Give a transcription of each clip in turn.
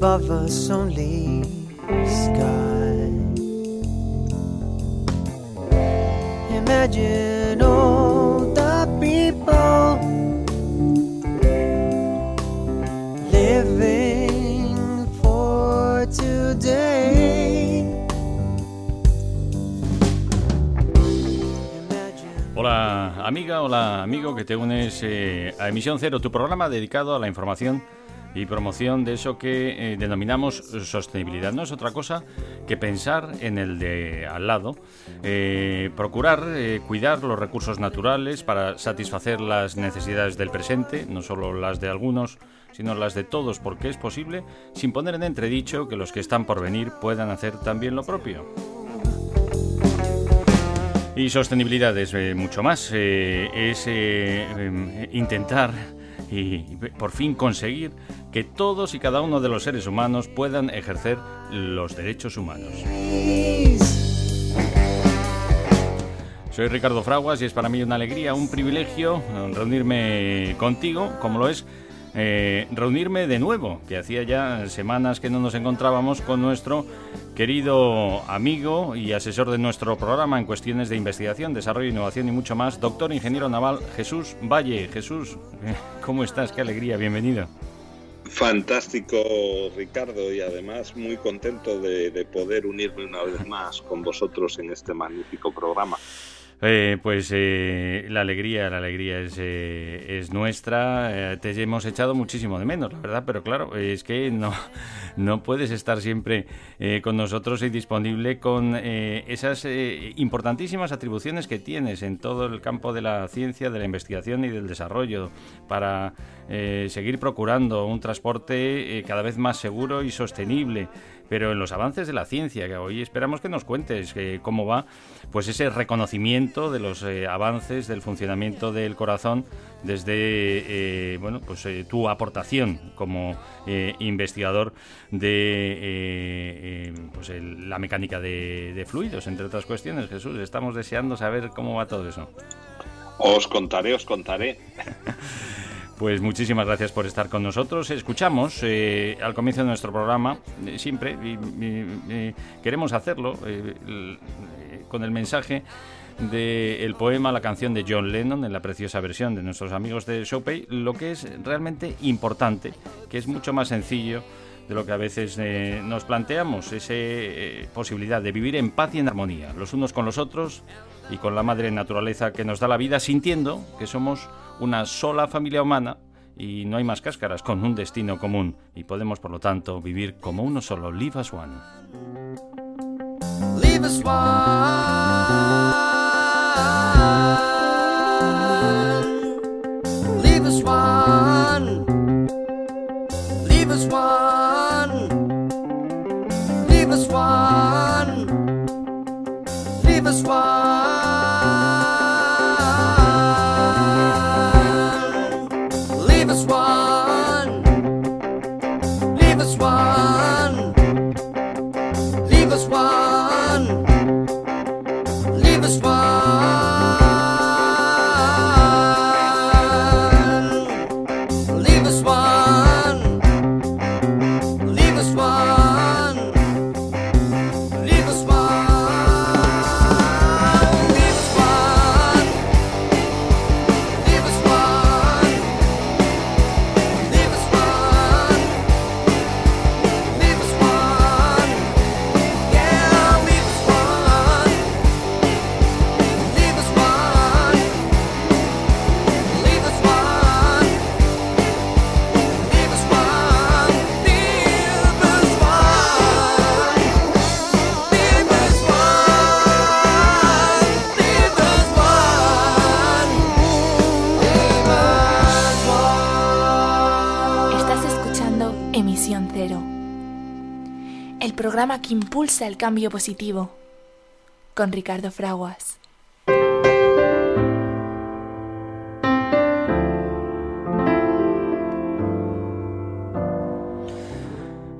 Above us only sky. Imagine all the people living for today. Hola amiga, hola amigo que te unes eh, a Emisión Cero, tu programa dedicado a la información y promoción de eso que eh, denominamos sostenibilidad. No es otra cosa que pensar en el de al lado, eh, procurar eh, cuidar los recursos naturales para satisfacer las necesidades del presente, no solo las de algunos, sino las de todos, porque es posible, sin poner en entredicho que los que están por venir puedan hacer también lo propio. Y sostenibilidad es mucho más, es em, intentar y por fin conseguir que todos y cada uno de los seres humanos puedan ejercer los derechos humanos. Soy Ricardo Fraguas y es para mí una alegría, un privilegio eh, reunirme contigo, como lo es eh, reunirme de nuevo, que hacía ya semanas que no nos encontrábamos con nuestro querido amigo y asesor de nuestro programa en cuestiones de investigación, desarrollo, innovación y mucho más, doctor ingeniero naval Jesús Valle. Jesús, ¿cómo estás? Qué alegría, bienvenido. Fantástico, Ricardo, y además muy contento de poder unirme una vez más con vosotros en este magnífico programa. Eh, pues eh, la alegría, la alegría es, eh, es nuestra. Eh, te hemos echado muchísimo de menos, la verdad, pero claro, es que no, no puedes estar siempre eh, con nosotros y disponible con eh, esas importantísimas atribuciones que tienes en todo el campo de la ciencia, de la investigación y del desarrollo para seguir procurando un transporte cada vez más seguro y sostenible. Pero en los avances de la ciencia, que hoy esperamos que nos cuentes eh, cómo va, pues ese reconocimiento de los eh, avances del funcionamiento del corazón desde eh, bueno pues tu aportación como investigador de pues el- la mecánica de, de fluidos, entre otras cuestiones. Jesús, estamos deseando saber cómo va todo eso. Os contaré, os contaré. Pues muchísimas gracias por estar con nosotros. Escuchamos eh, al comienzo de nuestro programa, eh, siempre, y, y- queremos hacerlo eh, eh, con el mensaje del poema La canción de John Lennon, en la preciosa versión de nuestros amigos de Showpay, lo que es realmente importante, que es mucho más sencillo de lo que a veces eh, nos planteamos, esa posibilidad de vivir en paz y en armonía, los unos con los otros y con la madre naturaleza que nos da la vida, sintiendo que somos una sola familia humana y no hay más cáscaras, con un destino común y podemos, por lo tanto, vivir como uno solo. Live as one. Leave us one. Leave us one. Leave us one. Leave us one. Leave us one. Que impulsa el cambio positivo, con Ricardo Fraguas.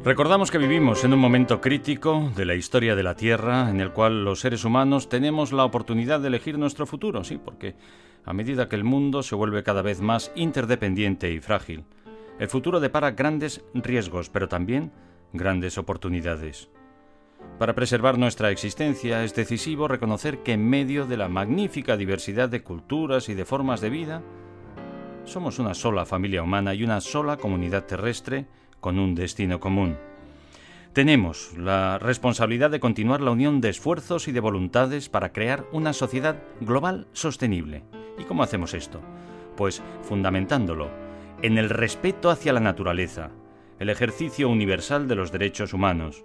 Recordamos que vivimos en un momento crítico de la historia de la Tierra en el cual los seres humanos tenemos la oportunidad de elegir nuestro futuro, sí, porque a medida que el mundo se vuelve cada vez más interdependiente y frágil, el futuro depara grandes riesgos, pero también grandes oportunidades. Para preservar nuestra existencia es decisivo reconocer que en medio de la magnífica diversidad de culturas y de formas de vida, somos una sola familia humana y una sola comunidad terrestre con un destino común. Tenemos la responsabilidad de continuar la unión de esfuerzos y de voluntades para crear una sociedad global sostenible. ¿Y cómo hacemos esto? Pues fundamentándolo en el respeto hacia la naturaleza, el ejercicio universal de los derechos humanos,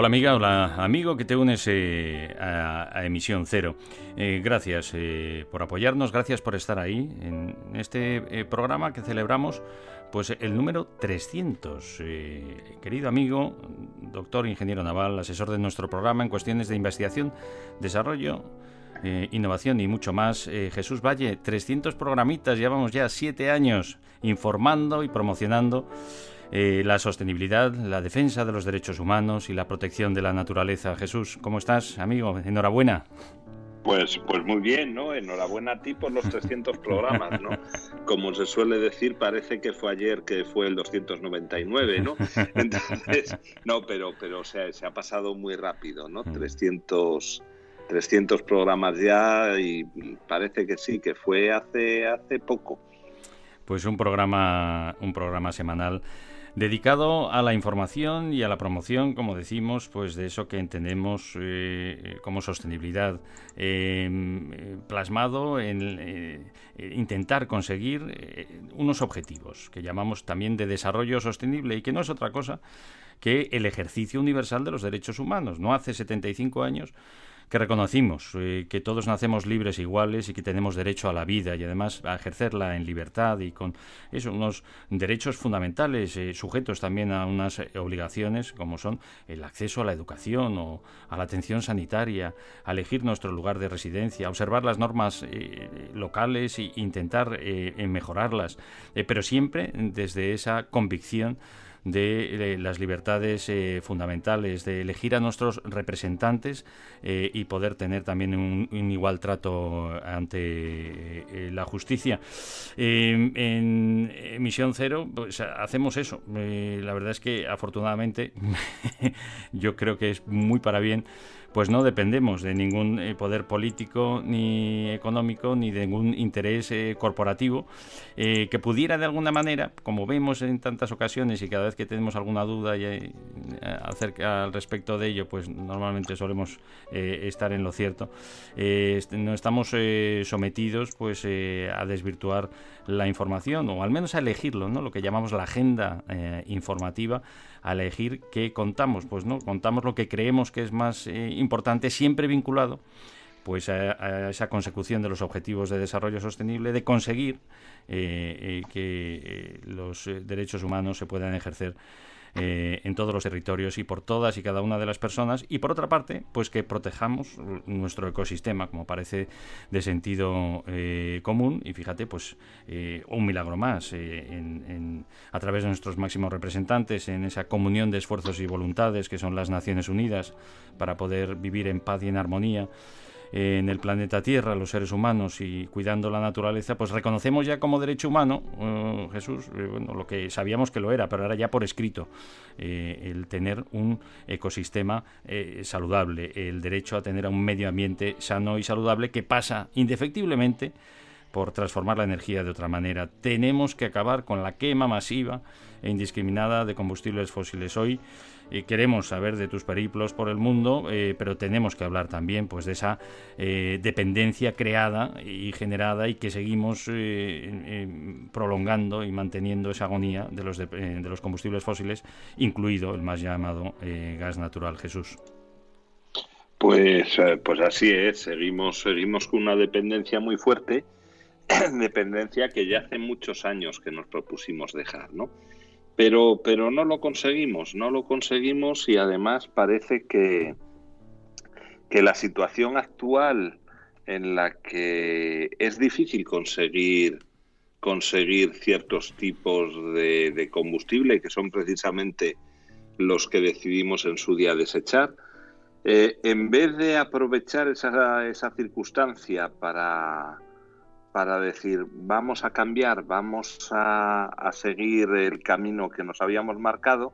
Hola amiga, hola amigo que te unes eh, a, Emisión Cero. Eh, gracias eh, por apoyarnos, gracias por estar ahí en este programa que celebramos, pues el número 300. Eh, querido amigo, doctor ingeniero naval, asesor de nuestro programa en cuestiones de investigación, desarrollo, innovación y mucho más. Jesús Valle, 300 programitas, llevamos ya 7 años informando y promocionando eh, la sostenibilidad, la defensa de los derechos humanos y la protección de la naturaleza. Jesús, ¿cómo estás, amigo? Enhorabuena. Pues, pues muy bien, ¿no? Enhorabuena a ti por los 300 programas, ¿no? Como se suele decir, parece que fue ayer que fue el 299, ¿no? Entonces, no, pero, pero o sea, se ha pasado muy rápido, ¿no? 300, 300 programas ya y parece que sí, que fue hace, hace poco. Pues un programa, un programa semanal dedicado a la información y a la promoción, como decimos, pues de eso que entendemos eh, como sostenibilidad, eh, plasmado en eh, intentar conseguir eh, unos objetivos que llamamos también de desarrollo sostenible y que no es otra cosa que el ejercicio universal de los derechos humanos. No hace 75 años que reconocimos eh, que todos nacemos libres e iguales y que tenemos derecho a la vida y además a ejercerla en libertad y con eso, unos derechos fundamentales eh, sujetos también a unas eh, obligaciones como son el acceso a la educación o a la atención sanitaria, a elegir nuestro lugar de residencia, observar las normas locales e intentar mejorarlas, pero siempre desde esa convicción de eh, las libertades eh, fundamentales, de elegir a nuestros representantes eh, y poder tener también un, un igual trato ante eh, la justicia. Eh, en Misión Cero pues, hacemos eso. La verdad es que afortunadamente yo creo que es muy para bien pues no dependemos de ningún eh, poder político ni económico ni de ningún interés eh, corporativo eh, que pudiera de alguna manera, como vemos en tantas ocasiones y cada vez que tenemos alguna duda acerca al respecto de ello, pues normalmente solemos estar en lo cierto. Eh, est- no estamos sometidos pues a desvirtuar la información o al menos a elegirlo, ¿no? Lo que llamamos la agenda informativa, a elegir qué contamos, pues no contamos lo que creemos que es más eh, importante, siempre vinculado pues a, a esa consecución de los objetivos de desarrollo sostenible, de conseguir eh, eh, que eh, los derechos humanos se puedan ejercer eh, en todos los territorios y por todas y cada una de las personas. Y por otra parte pues que protejamos nuestro ecosistema como parece de sentido eh, común. Y fíjate pues eh, un milagro más eh, en- en- a través de nuestros máximos representantes en esa comunión de esfuerzos y voluntades que son las Naciones Unidas para poder vivir en paz y en armonía en el planeta Tierra, los seres humanos y cuidando la naturaleza, pues reconocemos ya como derecho humano, eh, Jesús, eh, bueno, lo que sabíamos que lo era, pero ahora ya por escrito, eh, el tener un ecosistema eh, saludable, el derecho a tener a un medio ambiente sano y saludable que pasa indefectiblemente por transformar la energía de otra manera. Tenemos que acabar con la quema masiva e indiscriminada de combustibles fósiles. Hoy eh, queremos saber de tus periplos por el mundo, eh, pero tenemos que hablar también pues, de esa eh, dependencia creada y generada y que seguimos eh, prolongando y manteniendo esa agonía de los, de, de los combustibles fósiles, incluido el más llamado gas natural. Jesús. Pues, pues así es, seguimos, seguimos con una dependencia muy fuerte, dependencia que ya hace muchos años que nos propusimos dejar, ¿no? Pero, pero no lo conseguimos, no lo conseguimos y además parece que, que la situación actual en la que es difícil conseguir conseguir ciertos tipos de, de combustible que son precisamente los que decidimos en su día desechar, eh, en vez de aprovechar esa, esa circunstancia para, para decir vamos a cambiar, vamos a, a, seguir el camino que nos habíamos marcado,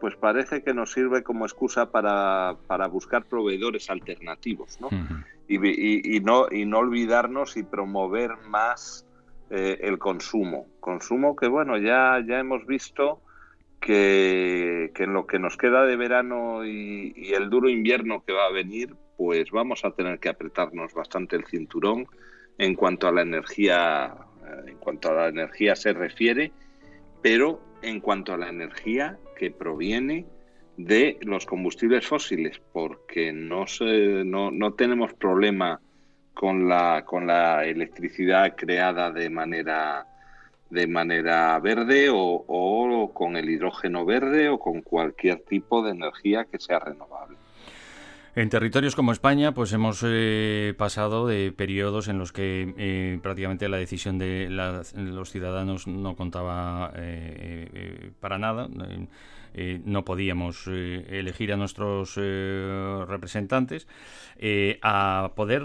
pues parece que nos sirve como excusa para, para buscar proveedores alternativos, ¿no? Uh -huh. y, y, y, no, y no olvidarnos y promover más eh, el consumo. Consumo que, bueno, ya, ya hemos visto que, que, en lo que nos queda de verano y, y, el duro invierno que va a venir, pues vamos a tener que apretarnos bastante el cinturón en cuanto a la energía, eh, en cuanto a la energía se refiere, pero en cuanto a la energía que proviene de los combustibles fósiles, porque no, se, no, no tenemos problema con la, con la electricidad creada de manera de manera verde o, o, con el hidrógeno verde o con cualquier tipo de energía que sea renovable. En territorios como España, pues hemos eh, pasado de periodos en los que eh, prácticamente la decisión de la, los ciudadanos no contaba eh, para nada. Eh, no podíamos eh, elegir a nuestros eh, representantes, a poder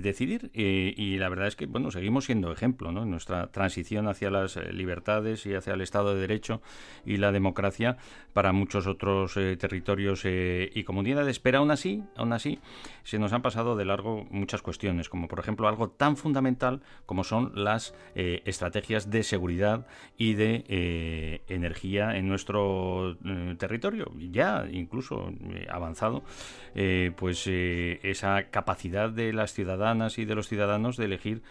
decidir. y la verdad es que bueno, seguimos siendo ejemplo ¿no? en nuestra transición hacia las libertades y hacia el Estado de Derecho y la democracia para muchos otros territorios y comunidades. Pero aún así, aún así, se nos han pasado de largo muchas cuestiones, como por ejemplo algo tan fundamental como son las estrategias de seguridad y de energía en nuestro eh, territorio, ya incluso eh, avanzado, eh, pues esa capacidad de las ciudadanas y de los ciudadanos de elegir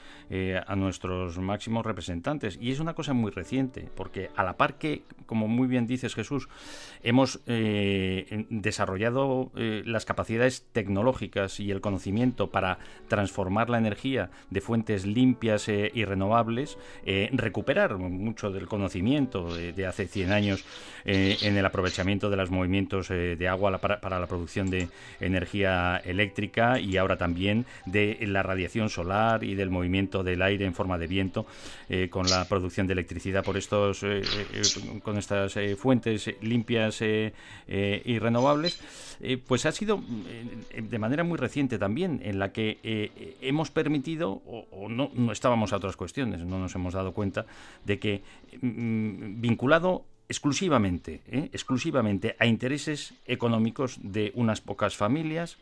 a nuestros máximos representantes. Y es una cosa muy reciente, porque a la par que, como muy bien dices Jesús, hemos desarrollado las capacidades tecnológicas y el conocimiento para transformar la energía de fuentes limpias y renovables, recuperar mucho del conocimiento de, de hace 100 años eh, en el aprovechamiento de los movimientos eh, de agua la, para, para, la producción de energía eléctrica y ahora también de la radiación solar y del movimiento del aire en forma de viento eh, con la producción de electricidad por estos con estas fuentes limpias y renovables. Pues ha sido de manera muy reciente también en la que hemos permitido o, no estábamos a otras cuestiones no nos hemos dado cuenta de que mm, vinculado exclusivamente, ¿eh? exclusivamente a intereses económicos de unas pocas familias,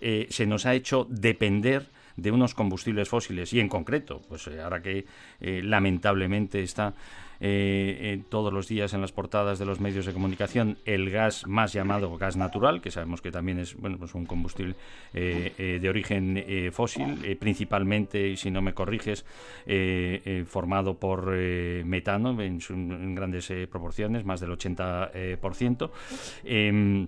eh, se nos ha hecho depender de unos combustibles fósiles y en concreto, pues eh, ahora que eh, lamentablemente está eh, todos los días en las portadas de los medios de comunicación el gas más llamado gas natural, que sabemos que también es bueno pues un combustible de origen fósil, principalmente, y si no me corriges, formado por metano en, grandes proporciones, más del 80%. Eh,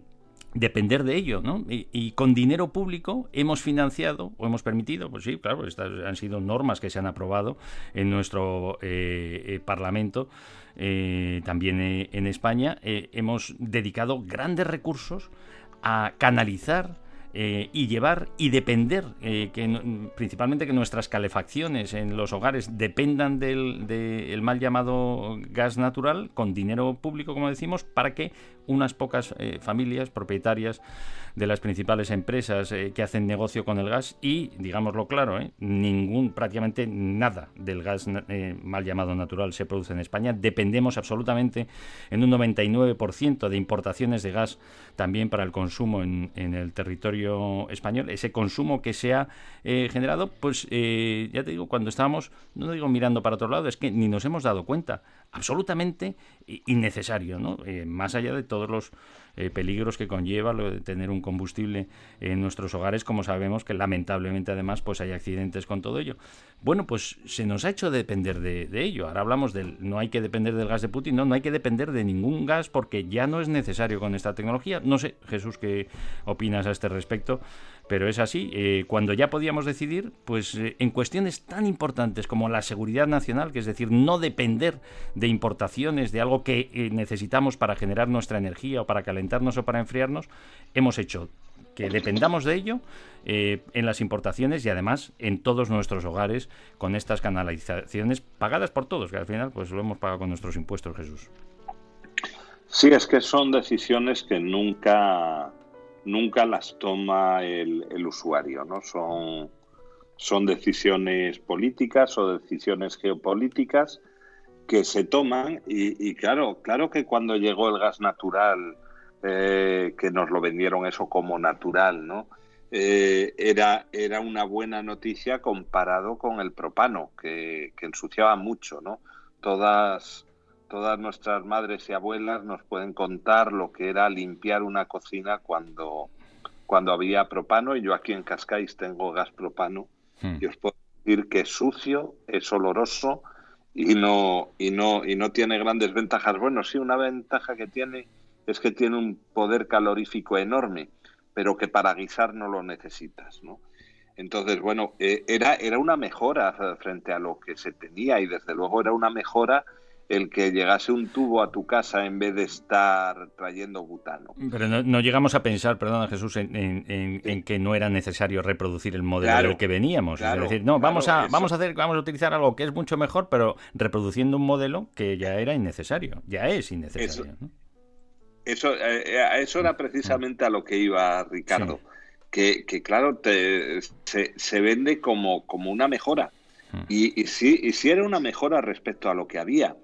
depender de ello, ¿no? Y, con dinero público hemos financiado o hemos permitido, pues sí, claro, estas han sido normas que se han aprobado en nuestro eh, eh, Parlamento, eh, también en España, hemos dedicado grandes recursos a canalizar y llevar y depender, principalmente que nuestras calefacciones en los hogares dependan del mal llamado gas natural con dinero público, como decimos, para que unas pocas eh, familias propietarias de las principales empresas eh, que hacen negocio con el gas y, digámoslo claro, eh, ningún, prácticamente nada del gas mal llamado natural se produce en España. Dependemos absolutamente en un 99% de importaciones de gas también para el consumo en, el territorio español. Ese consumo que se ha generado, pues ya te digo, cuando estábamos, no digo mirando para otro lado, es que ni nos hemos dado cuenta. Absolutamente innecesario, ¿no? Eh, más allá de todos los eh, peligros que conlleva lo de tener un combustible en nuestros hogares, como sabemos que lamentablemente además pues hay accidentes con todo ello. Bueno, pues se nos ha hecho depender de, de ello. Ahora hablamos del no hay que depender del gas de Putin, no, no hay que depender de ningún gas porque ya no es necesario con esta tecnología. No sé, Jesús, qué opinas a este respecto, pero es así. Eh, cuando ya podíamos decidir, pues eh, en cuestiones tan importantes como la seguridad nacional, que es decir, no depender de importaciones de algo que eh, necesitamos para generar nuestra energía o para calentarnos o para enfriarnos, hemos hecho que dependamos de ello en las importaciones y además en todos nuestros hogares con estas canalizaciones pagadas por todos, que al final pues lo hemos pagado con nuestros impuestos, Jesús. Sí, es que son decisiones que nunca, nunca las toma el, el usuario, ¿no? Son, son decisiones políticas o decisiones geopolíticas que se toman y, y claro, claro que cuando llegó el gas natural, eh, que nos lo vendieron eso como natural, ¿no? Eh, era, era una buena noticia comparado con el propano, que, que ensuciaba mucho, ¿no? Todas, todas nuestras madres y abuelas nos pueden contar lo que era limpiar una cocina cuando, cuando había propano, y yo aquí en Cascais tengo gas propano, Hmm. y os puedo decir que es sucio, es oloroso y no, y no, y no tiene grandes ventajas. Bueno, sí, una ventaja que tiene es que tiene un poder calorífico enorme, pero que para guisar no lo necesitas, ¿no? Entonces, bueno, eh, era, era una mejora frente a lo que se tenía y desde luego era una mejora el que llegase un tubo a tu casa en vez de estar trayendo butano. Pero no, no llegamos a pensar, perdona Jesús, en, en- en- en que no era necesario reproducir el modelo Claro, del que veníamos. claro, es decir, no, vamos a, eso. vamos a hacer, vamos a utilizar algo que es mucho mejor, pero reproduciendo un modelo que ya era innecesario, ya es innecesario. ¿no? Eso, eh, a eso era precisamente a lo que iba Ricardo. Que, que, claro, te- se, se vende como, como una mejora. Mm. Y, y sí, y sí era una mejora respecto a lo que había,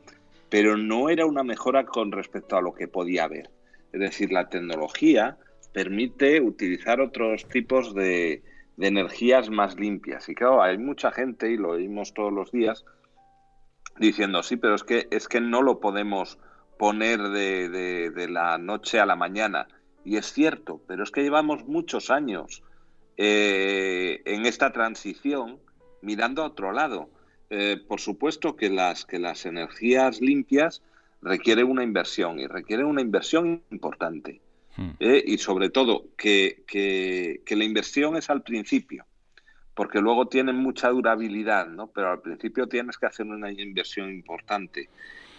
pero no era una mejora con respecto a lo que podía haber. Es decir, la tecnología permite utilizar otros tipos de, de energías más limpias. Y claro, hay mucha gente, y lo oímos todos los días, diciendo, sí, pero es que, es que no lo podemos poner de, de- la noche a la mañana. Y es cierto, pero es que llevamos muchos años eh, en esta transición mirando a otro lado. Eh, por supuesto que las, que las energías limpias requieren una inversión y requieren una inversión importante. Hmm. ¿eh? Y sobre todo que, que- que la inversión es al principio, porque luego tienen mucha durabilidad, ¿no? Pero al principio tienes que hacer una inversión importante.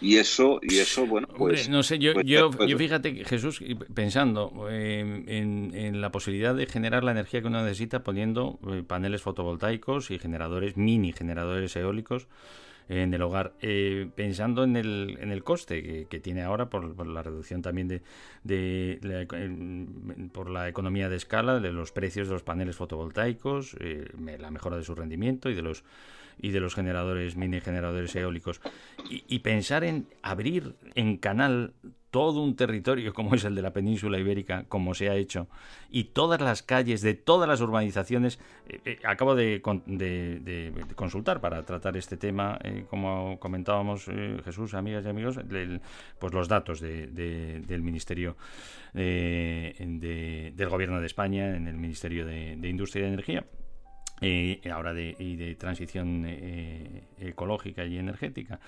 Y eso, y eso bueno, pues... Hombre, no sé, yo, pues- yo, pues- yo fíjate, Jesús, pensando eh, en, en la posibilidad de generar la energía que uno necesita poniendo eh, paneles fotovoltaicos y generadores, mini generadores eólicos en el hogar, eh, pensando en el, en el coste que, que tiene ahora por, por la reducción también de, de la, en- por la economía de escala de los precios de los paneles fotovoltaicos, eh, la mejora de su rendimiento y de los y de los generadores, mini generadores eólicos, y, y pensar en abrir en canal todo un territorio como es el de la península ibérica, como se ha hecho, y todas las calles de todas las urbanizaciones, eh, eh, acabo de, de- de- de consultar para tratar este tema, eh, como comentábamos Jesús, amigas y amigos, pues los datos de- de- del Ministerio de- del Gobierno de España, en el Ministerio de, de Industria y Energía eh, ahora de, y de transición eh, ecológica y energética,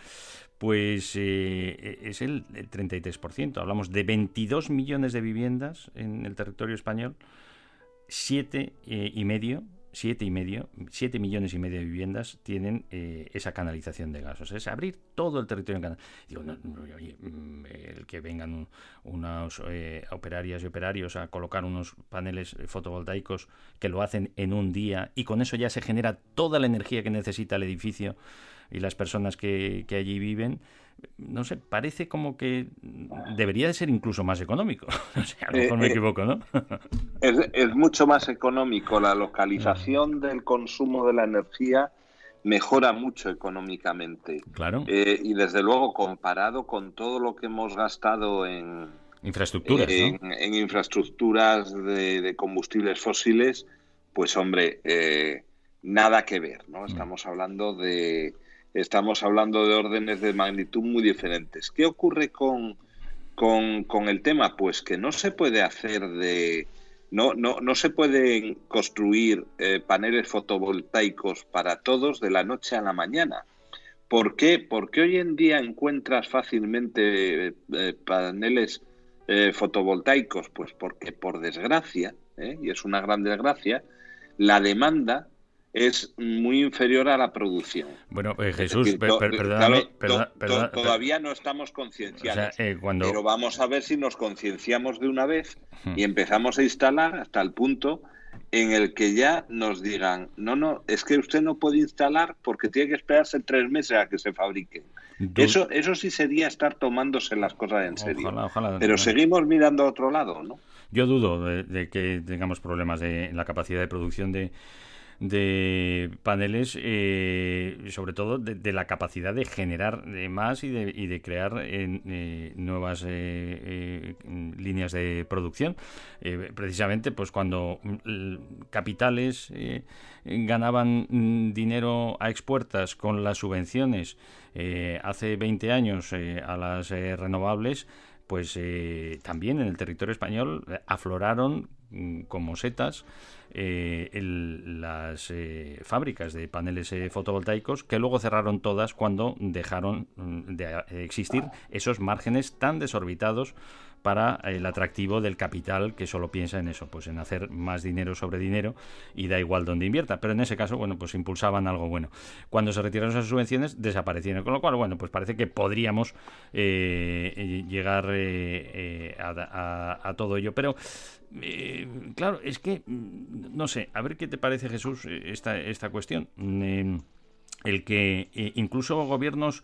pues eh, es el, el 33%. Hablamos de 22 millones de viviendas en el territorio español, siete eh, y medio siete y medio, siete millones y medio de viviendas tienen eh, esa canalización de gas. O sea, es abrir todo el territorio en canal. Digo, no, oye, mm, el que vengan un- unos eh, operarias y operarios a colocar unos paneles fotovoltaicos que lo hacen en un día y con eso ya se genera toda la energía que necesita el edificio y las personas que, que allí viven. No sé, parece como que debería de ser incluso más económico. O sea, a lo mejor me Eh, eh, equivoco, ¿no? Es, es mucho más económico. La localización del consumo de la energía mejora mucho económicamente. claro. Eh, y desde luego, comparado con todo lo que hemos gastado en, Infraestructuras, en, ¿no? en infraestructuras de, de combustibles fósiles, pues hombre, eh, nada que ver, Mm. ¿no? Estamos hablando de estamos hablando de órdenes de magnitud muy diferentes. ¿Qué ocurre con, con, el tema? Pues que no se puede hacer de no, no, no se pueden construir eh, paneles fotovoltaicos para todos de la noche a la mañana. ¿Por qué? Porque hoy en día encuentras fácilmente eh, paneles eh, fotovoltaicos, pues porque por desgracia, ¿eh? y es una gran desgracia, la demanda es muy inferior a la producción. Bueno, eh, Es Jesús, decir, per- to- per- perdóname, claro, perdona- to- perdona- to- todavía no estamos concienciados. O sea, eh, cuando- Pero vamos a ver si nos concienciamos de una vez Hmm. y empezamos a instalar hasta el punto en el que ya nos digan, no, no, es que usted no puede instalar porque tiene que esperarse tres meses a que se fabriquen. Du- Eso, eso sí sería estar tomándose las cosas en serio. Ojalá, ojalá. Pero seguimos mirando a otro lado, ¿no? Yo dudo de, de que tengamos problemas de, en la capacidad de producción de, de paneles, eh, sobre todo de, de la capacidad de generar más y de, y de crear eh, eh, nuevas eh, líneas de producción. Precisamente, pues cuando mm, capitales ganaban mm, dinero a expuertas con las subvenciones hace 20 años a las renovables, pues también en el territorio español afloraron mm, como setas eh, las eh, fábricas de paneles eh, fotovoltaicos que luego cerraron todas cuando dejaron mm, de existir esos márgenes tan desorbitados para el atractivo del capital que solo piensa en eso, pues en hacer más dinero sobre dinero y da igual donde invierta. Pero en ese caso, bueno, pues impulsaban algo bueno. Cuando se retiraron esas subvenciones, desaparecieron. Con lo cual, bueno, pues parece que podríamos eh, eh, llegar eh, eh, a, a- todo ello. Pero, eh, claro, es que, mm, no sé, a ver qué te parece, Jesús, eh, esta, esta cuestión. Mm, el que eh, incluso gobiernos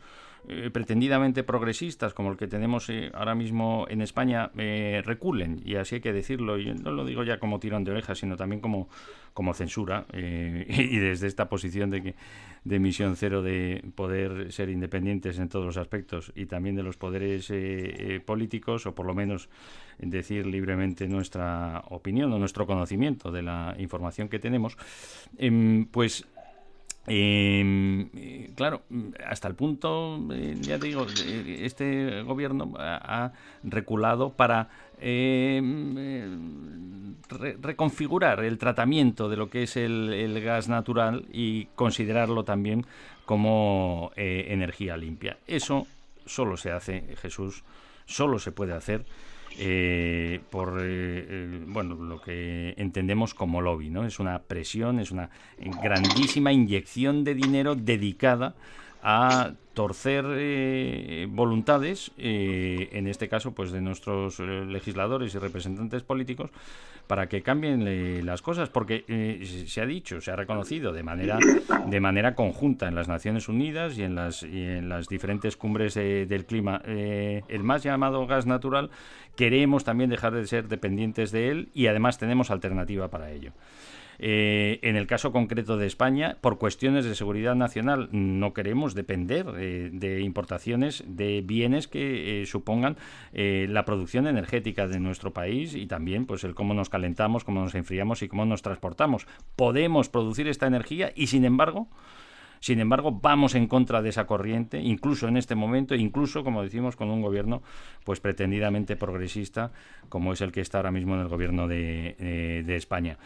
eh, pretendidamente progresistas como el que tenemos eh, ahora mismo en España eh, reculen y así hay que decirlo y no lo digo ya como tirón de orejas sino también como como censura y desde esta posición de que de misión cero de poder ser independientes en todos los aspectos y también de los poderes políticos o por lo menos decir libremente nuestra opinión o nuestro conocimiento de la información que tenemos em, pues eh, eh, claro, hasta el punto, eh, ya te digo, eh, este gobierno ha, reculado para eh, eh, re- reconfigurar el tratamiento de lo que es el, el gas natural y considerarlo también como eh, energía limpia. Eso solo se hace, Jesús, solo se puede hacer eh, por eh, eh, bueno lo que entendemos como lobby, ¿no? Es una presión, es una grandísima inyección de dinero dedicada a torcer eh, voluntades, eh, en este caso, pues de nuestros eh, legisladores y representantes políticos, para que cambien las cosas, porque se- ha dicho, se ha reconocido de manera de manera conjunta en las Naciones Unidas y en las y en las diferentes cumbres del clima, el más llamado gas natural, queremos también dejar de ser dependientes de él y además tenemos alternativa para ello. Eh, en el caso concreto de España, por cuestiones de seguridad nacional, no queremos depender eh, de importaciones de bienes que eh, supongan eh, la producción energética de nuestro país y también pues el cómo nos calentamos, cómo nos enfriamos y cómo nos transportamos. Podemos producir esta energía y sin embargo sin embargo, vamos en contra de esa corriente, incluso en este momento, incluso, como decimos, con un gobierno pues pretendidamente progresista, como es el que está ahora mismo en el gobierno de, de España.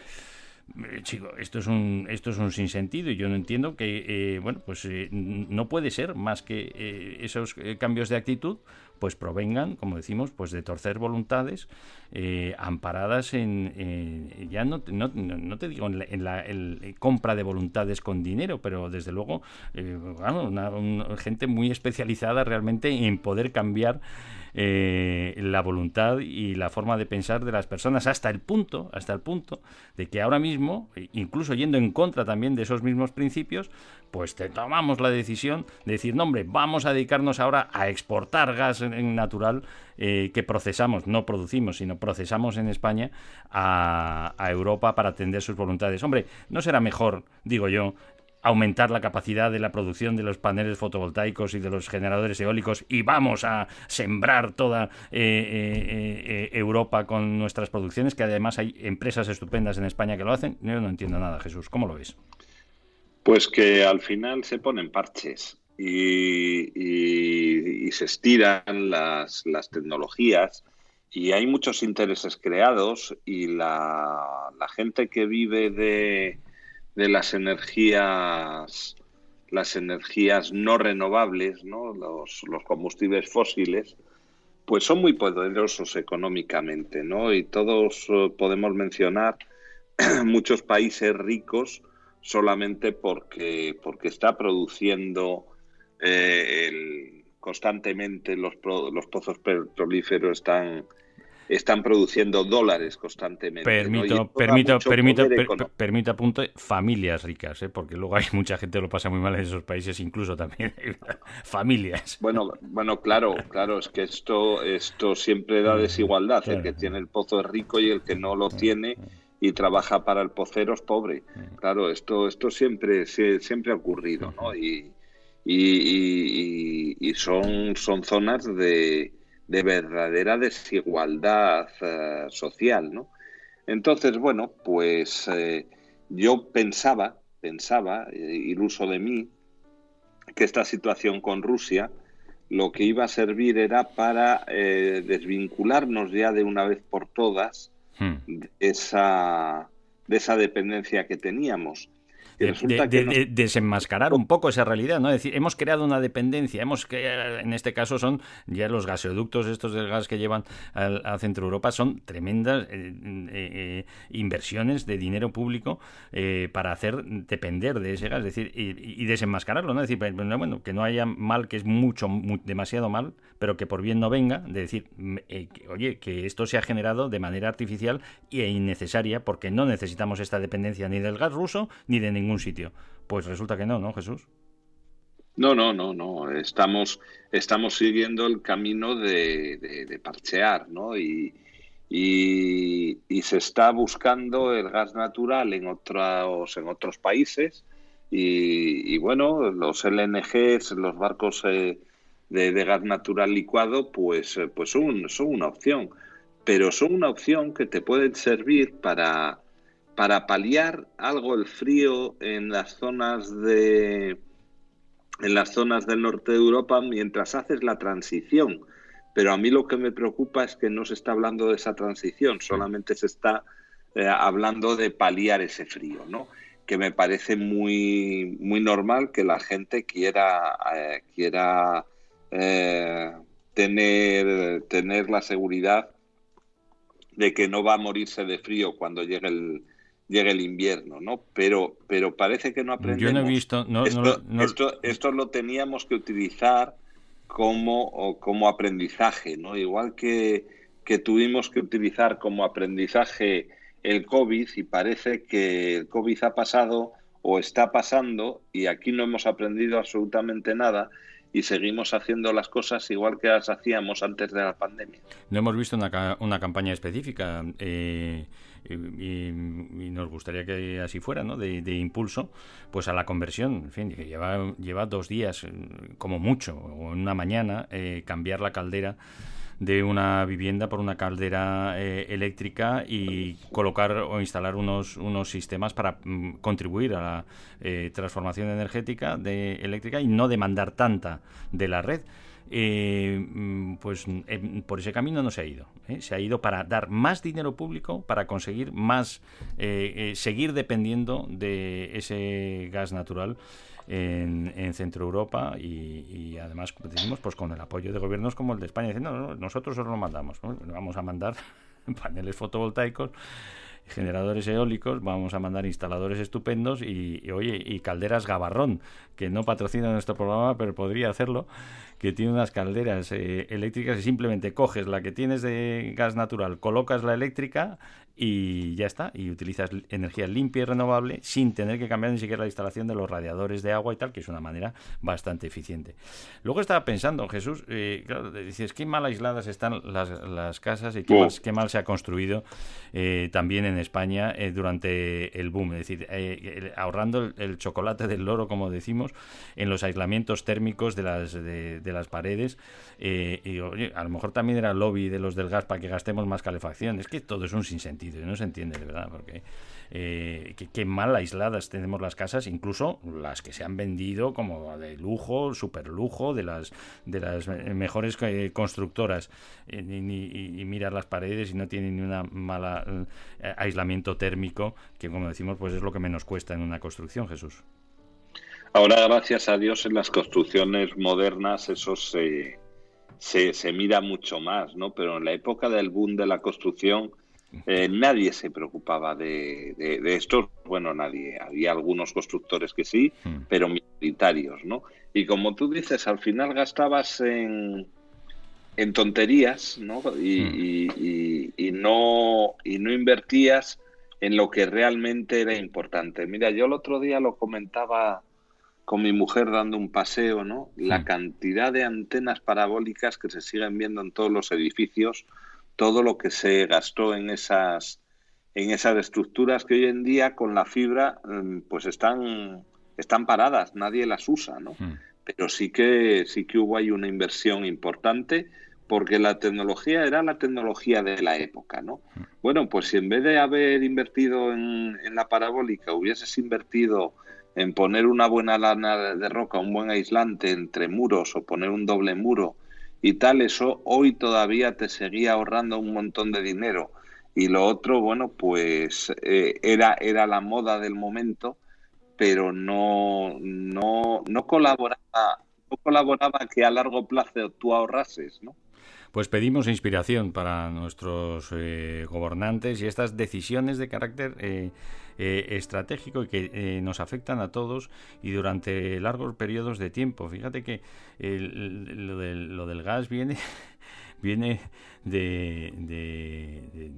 Eh, chico, esto es un esto es un sinsentido y yo no entiendo que eh, bueno pues eh, no puede ser más que esos cambios de actitud pues provengan como decimos pues de torcer voluntades amparadas en ya no, no, no- te digo en la, compra de voluntades con dinero pero desde luego bueno, una- un- gente muy especializada realmente en poder cambiar eh, la voluntad y la forma de pensar de las personas hasta el punto, hasta el punto de que ahora mismo, e- incluso yendo en contra también de esos mismos principios, pues te tomamos la decisión de decir, no hombre, vamos a dedicarnos ahora a exportar gas natural eh, que procesamos, no producimos, sino procesamos en España a, a Europa para atender sus voluntades. Hombre, ¿no será mejor, digo yo, aumentar la capacidad de la producción de los paneles fotovoltaicos y de los generadores eólicos y vamos a sembrar toda eh, eh, eh, Europa con nuestras producciones, que además hay empresas estupendas en España que lo hacen. Yo no entiendo nada, Jesús. ¿Cómo lo ves? Pues que al final se ponen parches y, se estiran las, tecnologías y hay muchos intereses creados y la gente que vive de, de las energías las energías no renovables, ¿no? Los, los combustibles fósiles, pues son muy poderosos económicamente, ¿no? Y todos eh, podemos mencionar muchos países ricos solamente porque, porque está produciendo eh, constantemente los, los pozos petrolíferos están, están produciendo dólares constantemente. ¿no? Permito, da permito, permito, per- permito apunto familias ricas, ¿eh? porque luego hay mucha gente que lo pasa muy mal en esos países, incluso también familias. Bueno, bueno, claro, claro, es que esto, esto siempre da desigualdad. El que tiene el pozo es rico y el que no lo tiene y trabaja para el pocero es pobre. Claro, esto, esto siempre, sie- siempre ha ocurrido, ¿no? Y, y- y- y son, son zonas de, de verdadera desigualdad eh, social, ¿no? Entonces, bueno, pues eh, yo pensaba, pensaba, eh, iluso de mí, que esta situación con Rusia lo que iba a servir era para desvincularnos ya de una vez por todas Hmm. de esa, de esa dependencia que teníamos. De, desenmascarar un poco esa realidad, ¿no? Es decir, hemos creado una dependencia, hemos cre- en este caso son ya los gasoductos estos del gas que llevan al, a Centro Europa son tremendas eh, eh, eh, inversiones de dinero público eh, para hacer depender de ese gas, es decir, y, y desenmascararlo, ¿no? Es decir, pues, bueno, que no haya mal que es mucho, mu- demasiado mal, pero que por bien no venga, de decir, mm, que, oye, que esto se ha generado de manera artificial e innecesaria porque no necesitamos esta dependencia ni del gas ruso ni de ningún sitio. Pues resulta que no, ¿no, Jesús? No, no, no, no. Estamos, estamos siguiendo el camino de, parchear, ¿no? Y, y- y se está buscando el gas natural en otros, en otros países. Y, y bueno, los LNGs, los barcos eh, de, de gas natural licuado, pues, eh, pues son, son una opción. Pero son una opción que te pueden servir para, para paliar algo el frío en las zonas de en las zonas del norte de Europa mientras haces la transición. Pero a mí lo que me preocupa es que no se está hablando de esa transición, solamente se está eh, hablando de paliar ese frío, ¿no? Que me parece muy, muy normal que la gente quiera, eh, quiera eh, tener, tener la seguridad de que no va a morirse de frío cuando llegue el, llegue el invierno, ¿no? Pero, pero parece que no aprendemos. Yo no he visto... No, Esto, no- esto, esto lo teníamos que utilizar como, o como aprendizaje, ¿no? Igual que, que tuvimos que utilizar como aprendizaje el COVID y parece que el COVID ha pasado o está pasando y aquí no hemos aprendido absolutamente nada y seguimos haciendo las cosas igual que las hacíamos antes de la pandemia. No hemos visto una, una campaña específica eh, y, y- nos gustaría que así fuera, ¿no? De, de impulso, pues a la conversión. En fin, que lleva, lleva dos días, como mucho, o en una mañana, eh, cambiar la caldera de una vivienda por una caldera eh, eléctrica y colocar o instalar unos, unos sistemas para mm, contribuir a la eh, transformación energética de eléctrica y no demandar tanta de la red. Eh, mm, pues em, por ese camino no se ha ido. ¿eh? Se ha ido para dar más dinero público, para conseguir más, eh, eh, seguir dependiendo de ese gas natural en, en Centro Europa y, además, decimos, pues con el apoyo de gobiernos como el de España, diciendo, no, no, nosotros os lo mandamos, vamos a mandar paneles fotovoltaicos generadores eólicos, vamos a mandar instaladores estupendos y, y, oye, y calderas Gabarrón, que no patrocina nuestro programa, pero podría hacerlo, que tiene unas calderas eh, eléctricas y simplemente coges la que tienes de gas natural, colocas la eléctrica y ya está, y utilizas energía limpia y renovable sin tener que cambiar ni siquiera la instalación de los radiadores de agua y tal, que es una manera bastante eficiente. Luego estaba pensando, Jesús, eh, claro, dices, qué mal aisladas están las, las casas y qué, mal, se ha construido eh, también en España eh, durante el boom, es decir, eh, el- ahorrando el, chocolate del loro, como decimos, en los aislamientos térmicos de las, de, las paredes. y a lo mejor también era lobby de los del gas para que gastemos más calefacción. Es que todo es un sinsentido no se entiende de verdad, porque eh, qué, mal aisladas tenemos las casas, incluso las que se han vendido como de lujo, super lujo, de las, de las mejores eh, constructoras. Eh, y, y las paredes y no tienen ni una mala aislamiento térmico, que como decimos, pues es lo que menos cuesta en una construcción, Jesús. Ahora, gracias a Dios, en las construcciones modernas eso se, se, se mira mucho más, ¿no? Pero en la época del boom de la construcción, eh, nadie se preocupaba de, de, de esto. Bueno, nadie. Había algunos constructores que sí, Hmm. pero minoritarios, ¿no? Y como tú dices, al final gastabas en, en tonterías, ¿no? Y, Hmm. y- y- y no, y no invertías en lo que realmente era importante. Mira, yo el otro día lo comentaba con mi mujer dando un paseo, ¿no? La Hmm. cantidad de antenas parabólicas que se siguen viendo en todos los edificios, todo lo que se gastó en esas en esas estructuras que hoy en día con la fibra mm, pues están están paradas, nadie las usa, ¿no? Hmm. Pero sí que sí que hubo ahí una inversión importante porque la tecnología era la tecnología de la época, ¿no? Bueno, pues si en vez de haber invertido en, en la parabólica hubieses invertido en poner una buena lana de roca, un buen aislante entre muros o poner un doble muro y tal, eso hoy todavía te seguía ahorrando un montón de dinero. Y lo otro, bueno, pues eh, era, era la moda del momento, pero no, no, no colaboraba, no colaboraba que a largo plazo tú ahorrases, ¿no? Pues pedimos inspiración para nuestros eh, gobernantes y estas decisiones de carácter eh, eh, estratégico y que eh, nos afectan a todos y durante largos periodos de tiempo. Fíjate que el- lo, del, lo del gas viene viene de, de-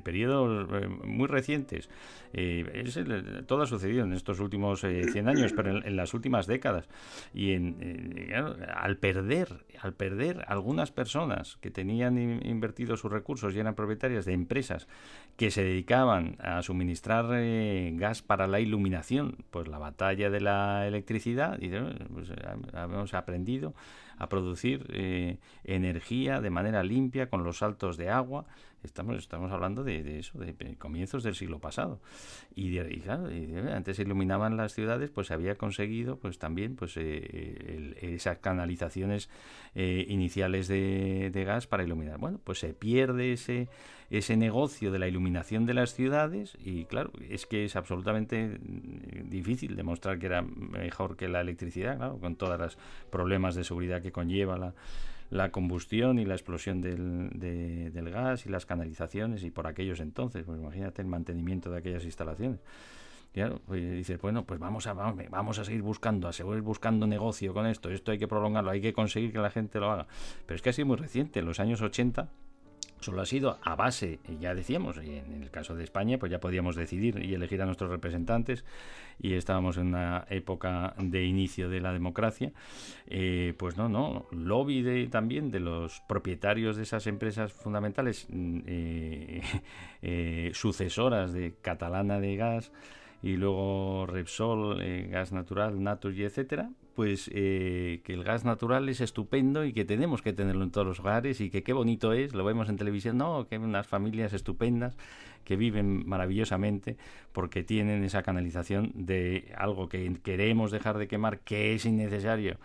periodos eh, muy recientes. Eh, es todo ha sucedido en estos últimos eh, 100 años, pero en, las últimas décadas. Y en, eh, al perder, al perder algunas personas que tenían in- invertido sus recursos y eran propietarias de empresas que se dedicaban a suministrar eh, gas para la iluminación, pues la batalla de la electricidad, y eh, pues, eh, hemos aprendido a producir eh, energía de manera limpia con los saltos de agua. Estamos, estamos hablando de, de eso, de comienzos del siglo pasado. Y, de- antes se iluminaban las ciudades, pues se había conseguido pues también pues eh, esas canalizaciones eh, iniciales de, gas para iluminar. Bueno, pues se pierde ese, ese negocio de la iluminación de las ciudades y claro, es que es absolutamente mm, difícil demostrar que era mejor que la electricidad, claro, con todos los problemas de seguridad que conlleva la, la combustión y la explosión del, de- del gas y las canalizaciones y por aquellos entonces, pues imagínate el mantenimiento de aquellas instalaciones. Claro, pues dices, bueno, pues vamos a, vamos, vamos a seguir buscando, a seguir buscando negocio con esto, esto hay que prolongarlo, hay que conseguir que la gente lo haga. Pero es que ha sido muy reciente, en los años 80 solo ha sido a base, ya decíamos, en el caso de España, pues ya podíamos decidir y elegir a nuestros representantes, y estábamos en una época de inicio de la democracia, eh, pues no, no, lobby de, también de los propietarios de esas empresas fundamentales, mm, eh, eh, sucesoras de Catalana de Gas, y luego Repsol, gas natural, Naturgy, etcétera, pues eh, que el gas natural es estupendo y que tenemos que tenerlo en todos los hogares y que qué bonito es, lo vemos en televisión, no, que hay unas familias estupendas que viven maravillosamente porque tienen esa canalización de algo que queremos dejar de quemar, que es innecesario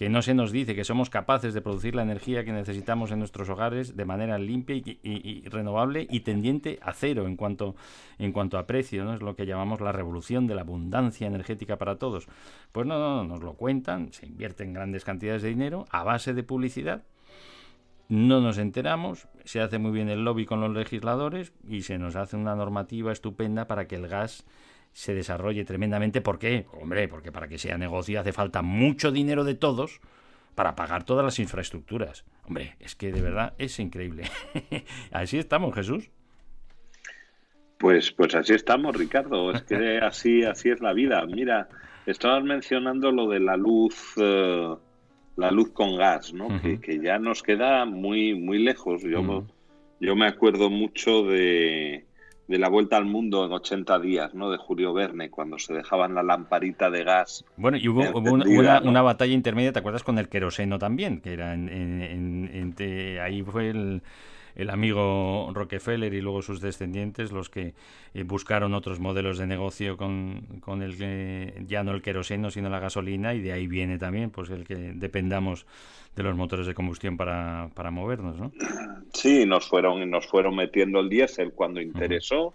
que no se nos dice que somos capaces de producir la energía que necesitamos en nuestros hogares de manera limpia y, renovable y tendiente a cero en cuanto, en cuanto a precio, ¿no? Es lo que llamamos la revolución de la abundancia energética para todos. Pues no, no, no, nos lo cuentan, se invierten grandes cantidades de dinero a base de publicidad no nos enteramos, se hace muy bien el lobby con los legisladores y se nos hace una normativa estupenda para que el gas se desarrolle tremendamente. ¿Por qué? Hombre, porque para que sea negocio hace falta mucho dinero de todos para pagar todas las infraestructuras. Hombre, es que de verdad es increíble. Así estamos, Jesús. Pues, pues así estamos, Ricardo. Es que así, así es la vida. Mira, estabas mencionando lo de la luz, eh, la luz con gas, ¿no? Que, que ya nos queda muy, muy lejos. Yo, yo me acuerdo mucho de, de la vuelta al mundo en 80 días, ¿no? De Julio Verne, cuando se dejaban la lamparita de gas. Bueno, y hubo, hubo una, Encendida, una- ¿no? una batalla intermedia, ¿te acuerdas? Con el queroseno también, que era en, en- en- entre- ahí fue el, el amigo Rockefeller y luego sus descendientes los que eh, buscaron otros modelos de negocio con, con el que ya no el queroseno, sino la gasolina, y de ahí viene también pues el que dependamos de los motores de combustión para, para movernos, ¿no? Sí, nos fueron, nos fueron metiendo el diésel cuando interesó.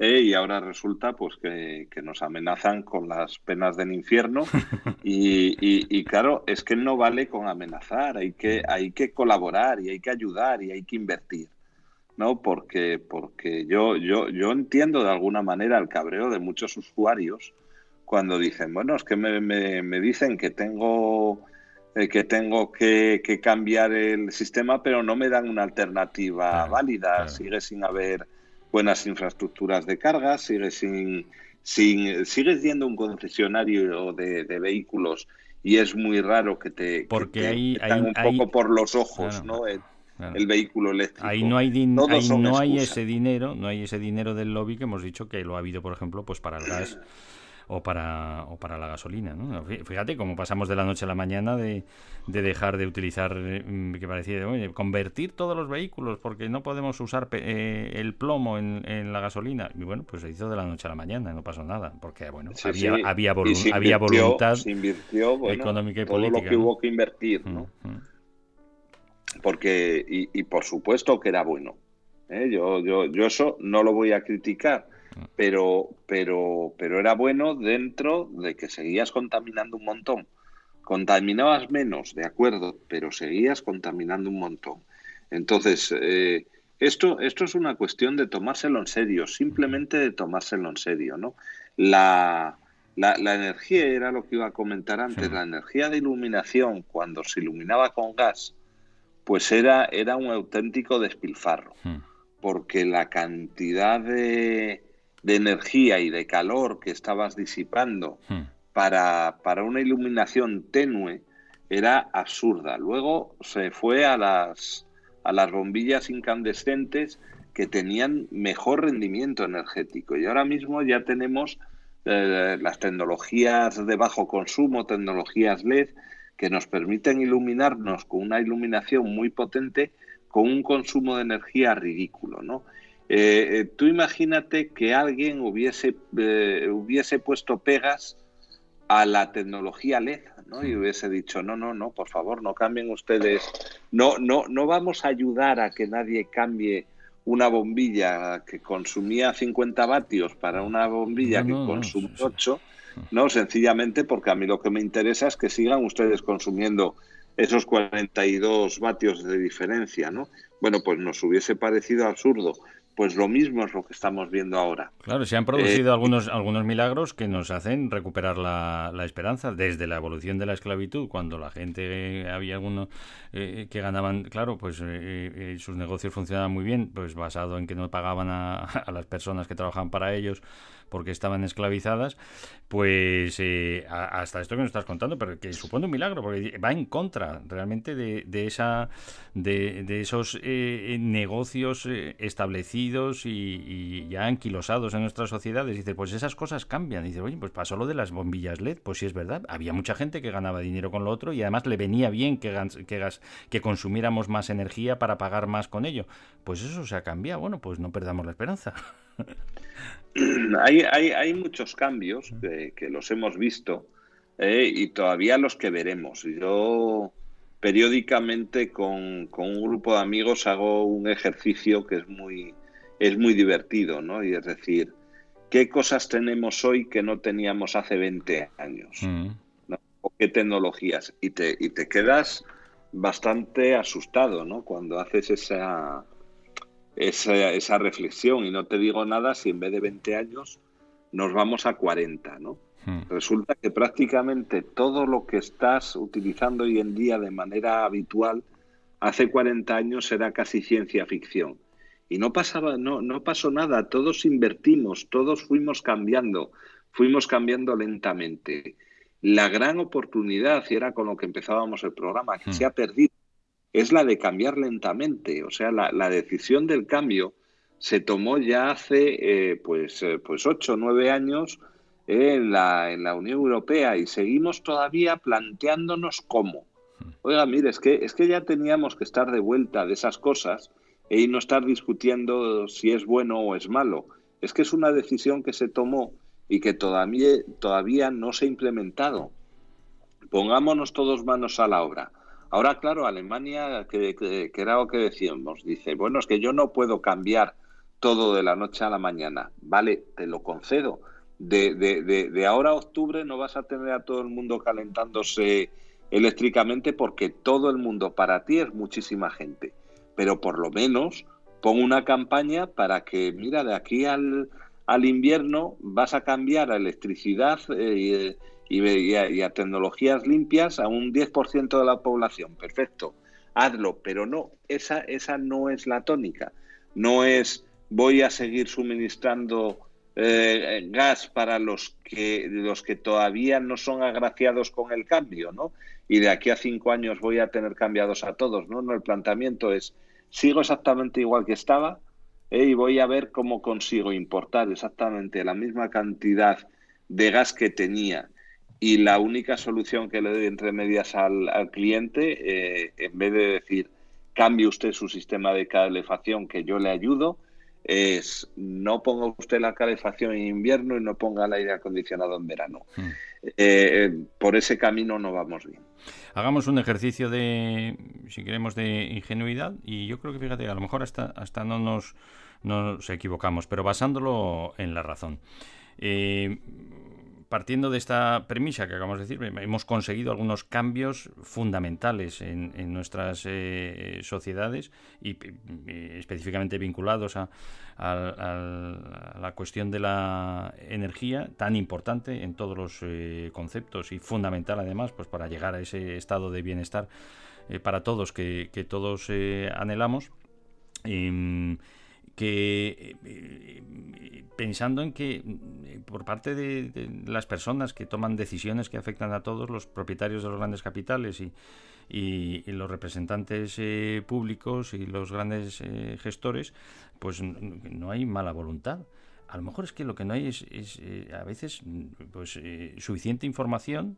Eh, y ahora resulta pues que, que nos amenazan con las penas del infierno. Y, y- y, claro es que no vale con amenazar. Hay que hay que colaborar y hay que ayudar y hay que invertir no porque porque yo yo yo entiendo de alguna manera el cabreo de muchos usuarios cuando dicen bueno es que me, me- me dicen que tengo eh, que tengo que, que cambiar el sistema pero no me dan una alternativa válida. sigue sin haber buenas infraestructuras de carga, sigue sin, sin sigues yendo a un concesionario de, de vehículos y es muy raro que te, que Porque te un poco por los ojos, Claro, ¿no? El, claro. el vehículo eléctrico. Ahí no hay, din- ahí no hay ese dinero, no hay ese dinero del lobby que hemos dicho que lo ha habido, por ejemplo, pues para el gas o para o para la gasolina, ¿no? Fí- Fíjate cómo pasamos de la noche a la mañana de, de dejar de utilizar, mm, que parecía, oye, convertir todos los vehículos porque no podemos usar eh, el plomo en, en la gasolina. Y bueno, pues se hizo de la noche a la mañana, no pasó nada, porque bueno, Sí, había, sí. había, volu- había voluntad invirtió, bueno, económica y todo lo política, que ¿no? hubo que invertir, ¿no? Mm, mm. porque y, y por supuesto que era bueno ¿eh? yo, yo yo eso no lo voy a criticar pero pero pero era bueno dentro de que seguías contaminando un montón. Contaminabas menos de acuerdo pero seguías contaminando un montón. Entonces eh, esto esto es una cuestión de tomárselo en serio simplemente de tomárselo en serio no la la, la energía era lo que iba a comentar antes Sí. la energía de iluminación cuando se iluminaba con gas pues era, era un auténtico despilfarro, porque la cantidad de, de energía y de calor que estabas disipando Mm. para, para una iluminación tenue era absurda. Luego se fue a las, a las bombillas incandescentes que tenían mejor rendimiento energético y ahora mismo ya tenemos eh, las tecnologías de bajo consumo, tecnologías LED, que nos permiten iluminarnos con una iluminación muy potente con un consumo de energía ridículo, ¿no? Eh, eh, tú imagínate que alguien hubiese, eh, hubiese puesto pegas a la tecnología LED, ¿no? Y hubiese dicho, no, no, no, por favor, no cambien ustedes, no, no, no vamos a ayudar a que nadie cambie una bombilla que consumía 50 vatios para una bombilla No, no, que no, consume sí. 8, no, sencillamente porque a mí lo que me interesa es que sigan ustedes consumiendo esos 42 vatios de diferencia, ¿no? Bueno, pues nos hubiese parecido absurdo. Pues lo mismo es lo que estamos viendo ahora. Claro, se han producido Eh, algunos, algunos milagros que nos hacen recuperar la, la esperanza desde la evolución de la esclavitud, cuando la gente, eh, había algunos eh, que ganaban, claro, pues sus negocios funcionaban muy bien, pues basado en que no pagaban a, a las personas que trabajaban para ellos porque estaban esclavizadas, pues eh, hasta esto que nos estás contando, pero que supone un milagro, porque va en contra realmente de, de esa de, de esos eh, negocios eh, establecidos y, y ya anquilosados en nuestras sociedades. Dice, pues esas cosas cambian. Dice, oye, pues pasó lo de las bombillas LED, pues sí es verdad. Había mucha gente que ganaba dinero con lo otro y además le venía bien que, que, gas- que consumiéramos más energía para pagar más con ello. Pues eso se ha cambiado. Bueno, pues no perdamos la esperanza. hay, hay, hay muchos cambios que, que los hemos visto eh, y todavía los que veremos. Yo periódicamente con, con un grupo de amigos hago un ejercicio que es muy, es muy divertido, ¿no? Y es decir, ¿qué cosas tenemos hoy que no teníamos hace 20 años? Mm. ¿no? ¿O qué tecnologías? Y te, y te quedas bastante asustado, ¿no? Cuando haces esa, esa, esa reflexión y no te digo nada si en vez de 20 años nos vamos a 40, ¿no? Mm. Resulta que prácticamente todo lo que estás utilizando hoy en día de manera habitual, hace 40 años era casi ciencia ficción. Y no pasaba, no, no pasó nada, todos invertimos, todos fuimos cambiando, fuimos cambiando lentamente. La gran oportunidad, y era con lo que empezábamos el programa, que Mm. se ha perdido, es la de cambiar lentamente. O sea, la, la decisión del cambio se tomó ya hace eh, pues, eh, pues ocho o nueve años en, la, en la Unión Europea y seguimos todavía planteándonos cómo. Oiga, mire, es que, es que ya teníamos que estar de vuelta de esas cosas y no estar discutiendo si es bueno o es malo. Es que es una decisión que se tomó y que todavía, todavía no se ha implementado. Pongámonos todos manos a la obra. Ahora, claro, Alemania, que- que era lo que decíamos, dice, bueno, es que yo no puedo cambiar todo de la noche a la mañana. Vale, te lo concedo. De, ahora a octubre no vas a tener a todo el mundo calentándose eléctricamente porque todo el mundo para ti es muchísima gente. Pero por lo menos pon una campaña para que, mira, de aquí al, al invierno vas a cambiar a electricidad eh, y, y a, y a tecnologías limpias a un 10% de la población. Perfecto, hazlo, pero no, esa, esa no es la tónica. No es voy a seguir suministrando eh, gas para los que, los que todavía no son agraciados con el cambio, ¿no? Y de aquí a cinco años voy a tener cambiados a todos, ¿no? No, el planteamiento es, sigo exactamente igual que estaba eh, y voy a ver cómo consigo importar exactamente la misma cantidad de gas que tenía y la única solución que le doy entre medias al, cliente, eh, en vez de decir, cambie usted su sistema de calefacción que yo le ayudo, es no ponga usted la calefacción en invierno y no ponga el aire acondicionado en verano. Mm. Eh, eh, por ese camino no vamos bien. Hagamos un ejercicio de, si queremos, de ingenuidad y yo creo que, fíjate, a lo mejor hasta, hasta no nos, nos equivocamos, pero basándolo en la razón. Eh, partiendo de esta premisa que acabamos de decir, hemos conseguido algunos cambios fundamentales en, en nuestras eh, sociedades y eh, específicamente vinculados a, la cuestión de la energía tan importante en todos los eh, conceptos y fundamental además pues para llegar a ese estado de bienestar eh, para todos que, que todos eh, anhelamos. Que eh, pensando en que eh, por parte de, las personas que toman decisiones que afectan a todos los propietarios de los grandes capitales y, y, y los representantes eh, públicos y los grandes eh, gestores, pues no hay mala voluntad. A lo mejor es que lo que no hay es, es eh, a veces pues eh, suficiente información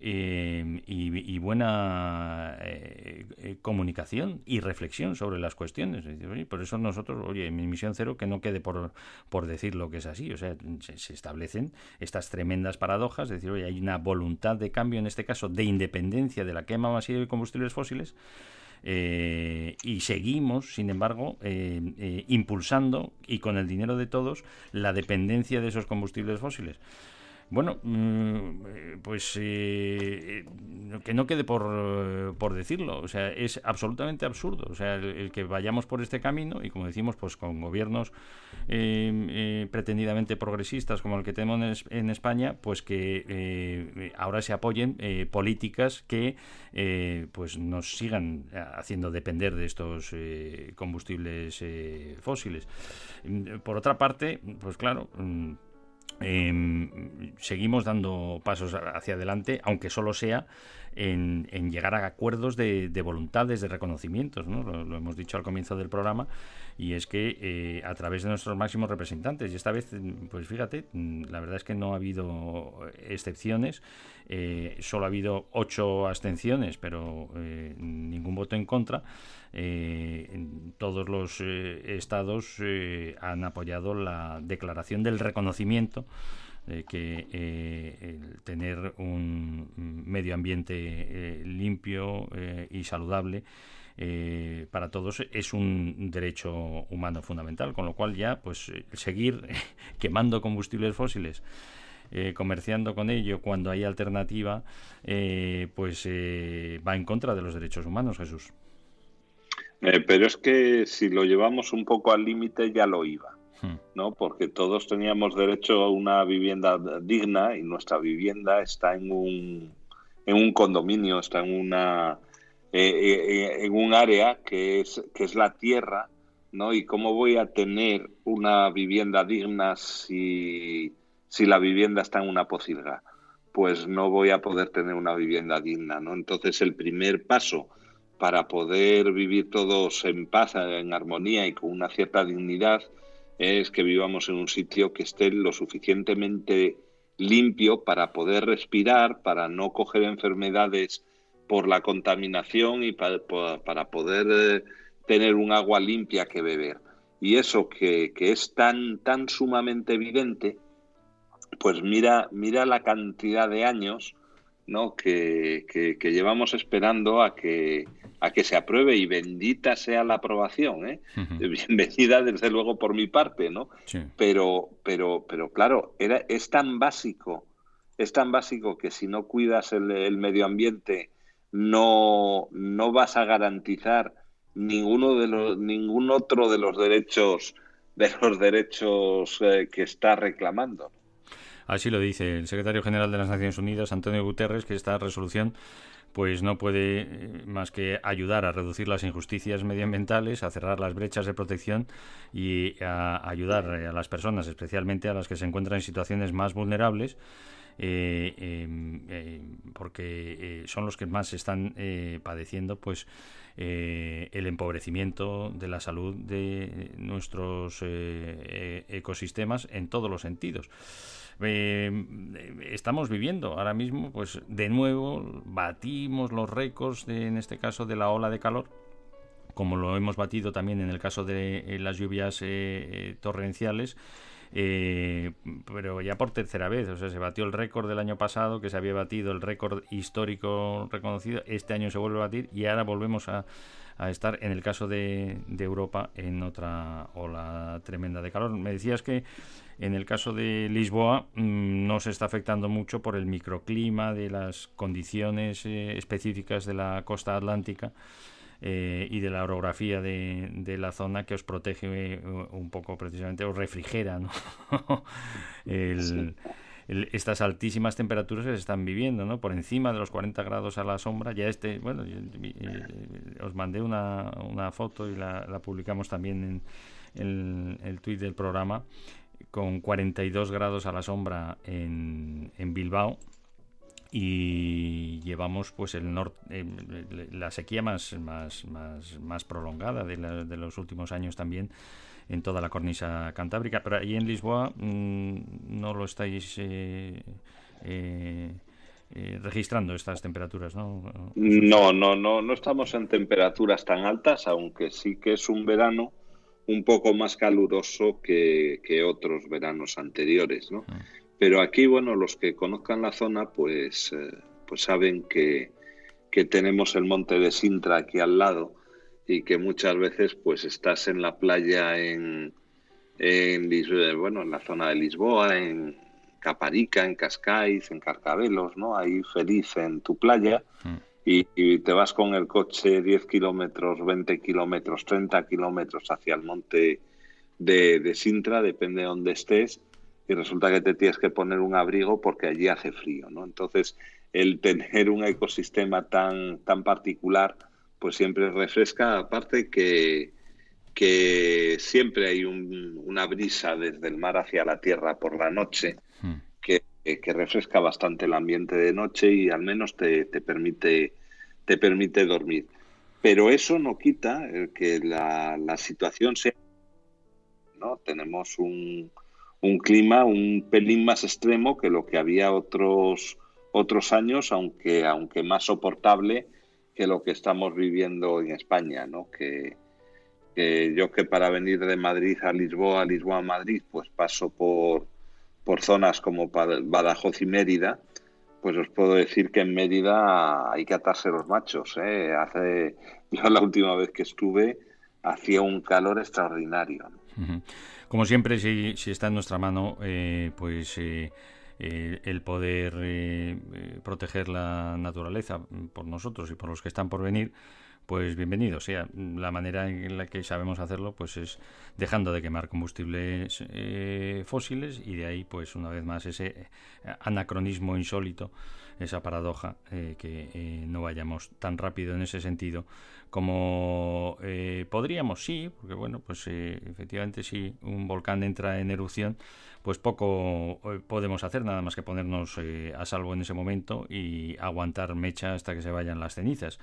eh, y, buena eh, eh, comunicación y reflexión sobre las cuestiones. Por eso nosotros, oye, en mi misión cero, que no quede por, por decir lo que es así. O sea, se, establecen estas tremendas paradojas, es decir, oye, hay una voluntad de cambio, en este caso, de independencia de la quema masiva de combustibles fósiles. Eh, y seguimos, sin embargo, impulsando y con el dinero de todos la dependencia de esos combustibles fósiles. Bueno, pues eh, que no quede por, por, decirlo, o sea, es absolutamente absurdo, o sea, el, que vayamos por este camino y como decimos, pues con gobiernos eh, eh, pretendidamente progresistas como el que tenemos en, España, pues que eh, ahora se apoyen eh, políticas que eh, pues nos sigan haciendo depender de estos eh, combustibles fósiles. Por otra parte, pues claro, eh, seguimos dando pasos hacia adelante, aunque solo sea en, en llegar a acuerdos de, de, voluntades, de reconocimientos, ¿no? lo, hemos dicho al comienzo del programa, y es que eh, a través de nuestros máximos representantes, y esta vez, pues fíjate, la verdad es que no ha habido excepciones, eh, solo ha habido ocho abstenciones, pero eh, ningún voto en contra, eh, en todos los eh, estados eh, han apoyado la declaración del reconocimiento de que eh, el tener un medio ambiente eh, limpio eh, y saludable eh, para todos es un derecho humano fundamental, con lo cual ya pues eh, seguir quemando combustibles fósiles eh, comerciando con ello cuando hay alternativa, eh, pues eh, va en contra de los derechos humanos, Jesús. Eh, pero es que si lo llevamos un poco al límite ya lo iba. ¿No? Porque todos teníamos derecho a una vivienda digna y nuestra vivienda está en un, en un condominio, está en una eh, eh, en un área que es que es la tierra, ¿no? Y cómo voy a tener una vivienda digna si si la vivienda está en una pocilga, pues no voy a poder tener una vivienda digna, ¿no? Entonces el primer paso para poder vivir todos en paz, en armonía y con una cierta dignidad, es que vivamos en un sitio que esté lo suficientemente limpio para poder respirar, para no coger enfermedades por la contaminación y para, para poder eh, tener un agua limpia que beber. Y eso que, que es tan, tan sumamente evidente, pues mira, mira la cantidad de años ¿no? que, que, que llevamos esperando a que, a que se apruebe y bendita sea la aprobación, ¿eh? Bienvenida desde luego por mi parte, ¿no? Sí. Pero, pero, pero claro, era, es tan básico, es tan básico que si no cuidas el, el medio ambiente no, no vas a garantizar ninguno de los, ningún otro de los derechos de los derechos eh, que está reclamando. Así lo dice el secretario general de las Naciones Unidas, Antonio Guterres, que esta resolución pues no puede eh, más que ayudar a reducir las injusticias medioambientales, a cerrar las brechas de protección y a ayudar eh, a las personas, especialmente a las que se encuentran en situaciones más vulnerables, eh, porque son los que más están padeciendo pues el empobrecimiento de la salud de nuestros ecosistemas en todos los sentidos. Eh, estamos viviendo ahora mismo, pues de nuevo batimos los récords, de, en este caso de la ola de calor, como lo hemos batido también en el caso de eh, las lluvias eh, eh, torrenciales. eh, pero ya por tercera vez, o sea, se batió el récord del año pasado, que se había batido el récord histórico reconocido, este año se vuelve a batir y ahora volvemos a, a estar, en el caso de, de Europa, en otra ola tremenda de calor. Me decías que en el caso de Lisboa mm, no se está afectando mucho por el microclima de las condiciones eh, específicas de la costa atlántica eh, y de la orografía de, de la zona que os protege eh, un poco precisamente, os refrigera ¿no? El- estas altísimas temperaturas que se están viviendo, ¿no? Por encima de los 40 grados a la sombra. Ya este, bueno, yo- eh, os mandé una, una foto y la, la publicamos también en el, el tuit del programa con 42 grados a la sombra en, en Bilbao y llevamos pues el norte la sequía más más más, más prolongada de, la- de los últimos años también en toda la cornisa cantábrica. Pero ahí en Lisboa mm, no lo estáis eh, eh, eh, registrando estas temperaturas no No, no, no, no estamos en temperaturas tan altas, aunque sí que es un verano un poco más caluroso que, que otros veranos anteriores, ¿no? Pero aquí, bueno, los que conozcan la zona, pues, eh, pues saben que, que tenemos el monte de Sintra aquí al lado y que muchas veces, pues, estás en la playa en, en Lis- bueno, en la zona de Lisboa, en Caparica, en Cascais, en Carcabelos, ¿no? Ahí feliz en tu playa Mm. Y, te vas con el coche 10 kilómetros, 20 kilómetros, 30 kilómetros hacia el monte de, de Sintra, depende de dónde estés, y resulta que te tienes que poner un abrigo porque allí hace frío, ¿no? Entonces, el tener un ecosistema tan, tan particular, pues siempre refresca, aparte que, que siempre hay un- una brisa desde el mar hacia la tierra por la noche, Que, refresca bastante el ambiente de noche y al menos te, te permite te permite dormir. Pero eso no quita que la, la situación sea, ¿no? Tenemos un, un clima un pelín más extremo que lo que había otros otros años, aunque aunque más soportable que lo que estamos viviendo en España, ¿no? Que, que yo que para venir de Madrid a Lisboa, Lisboa a Madrid, pues paso por por zonas como Badajoz y Mérida, pues os puedo decir que en Mérida hay que atarse los machos. ¿eh? Hace, yo la última vez que estuve hacía un calor extraordinario. Como siempre, si, si está en nuestra mano, eh, pues eh, eh, el poder eh, eh, proteger la naturaleza por nosotros y por los que están por venir, pues bienvenido sea. La manera en la que sabemos hacerlo, pues es dejando de quemar combustibles eh, fósiles y de ahí, pues una vez más, ese eh, anacronismo insólito, esa paradoja, eh, que no vayamos tan rápido en ese sentido como podríamos, sí, porque bueno, pues efectivamente si un volcán entra en erupción, pues poco podemos hacer, nada más que ponernos a salvo en ese momento y aguantar mecha hasta que se vayan las cenizas.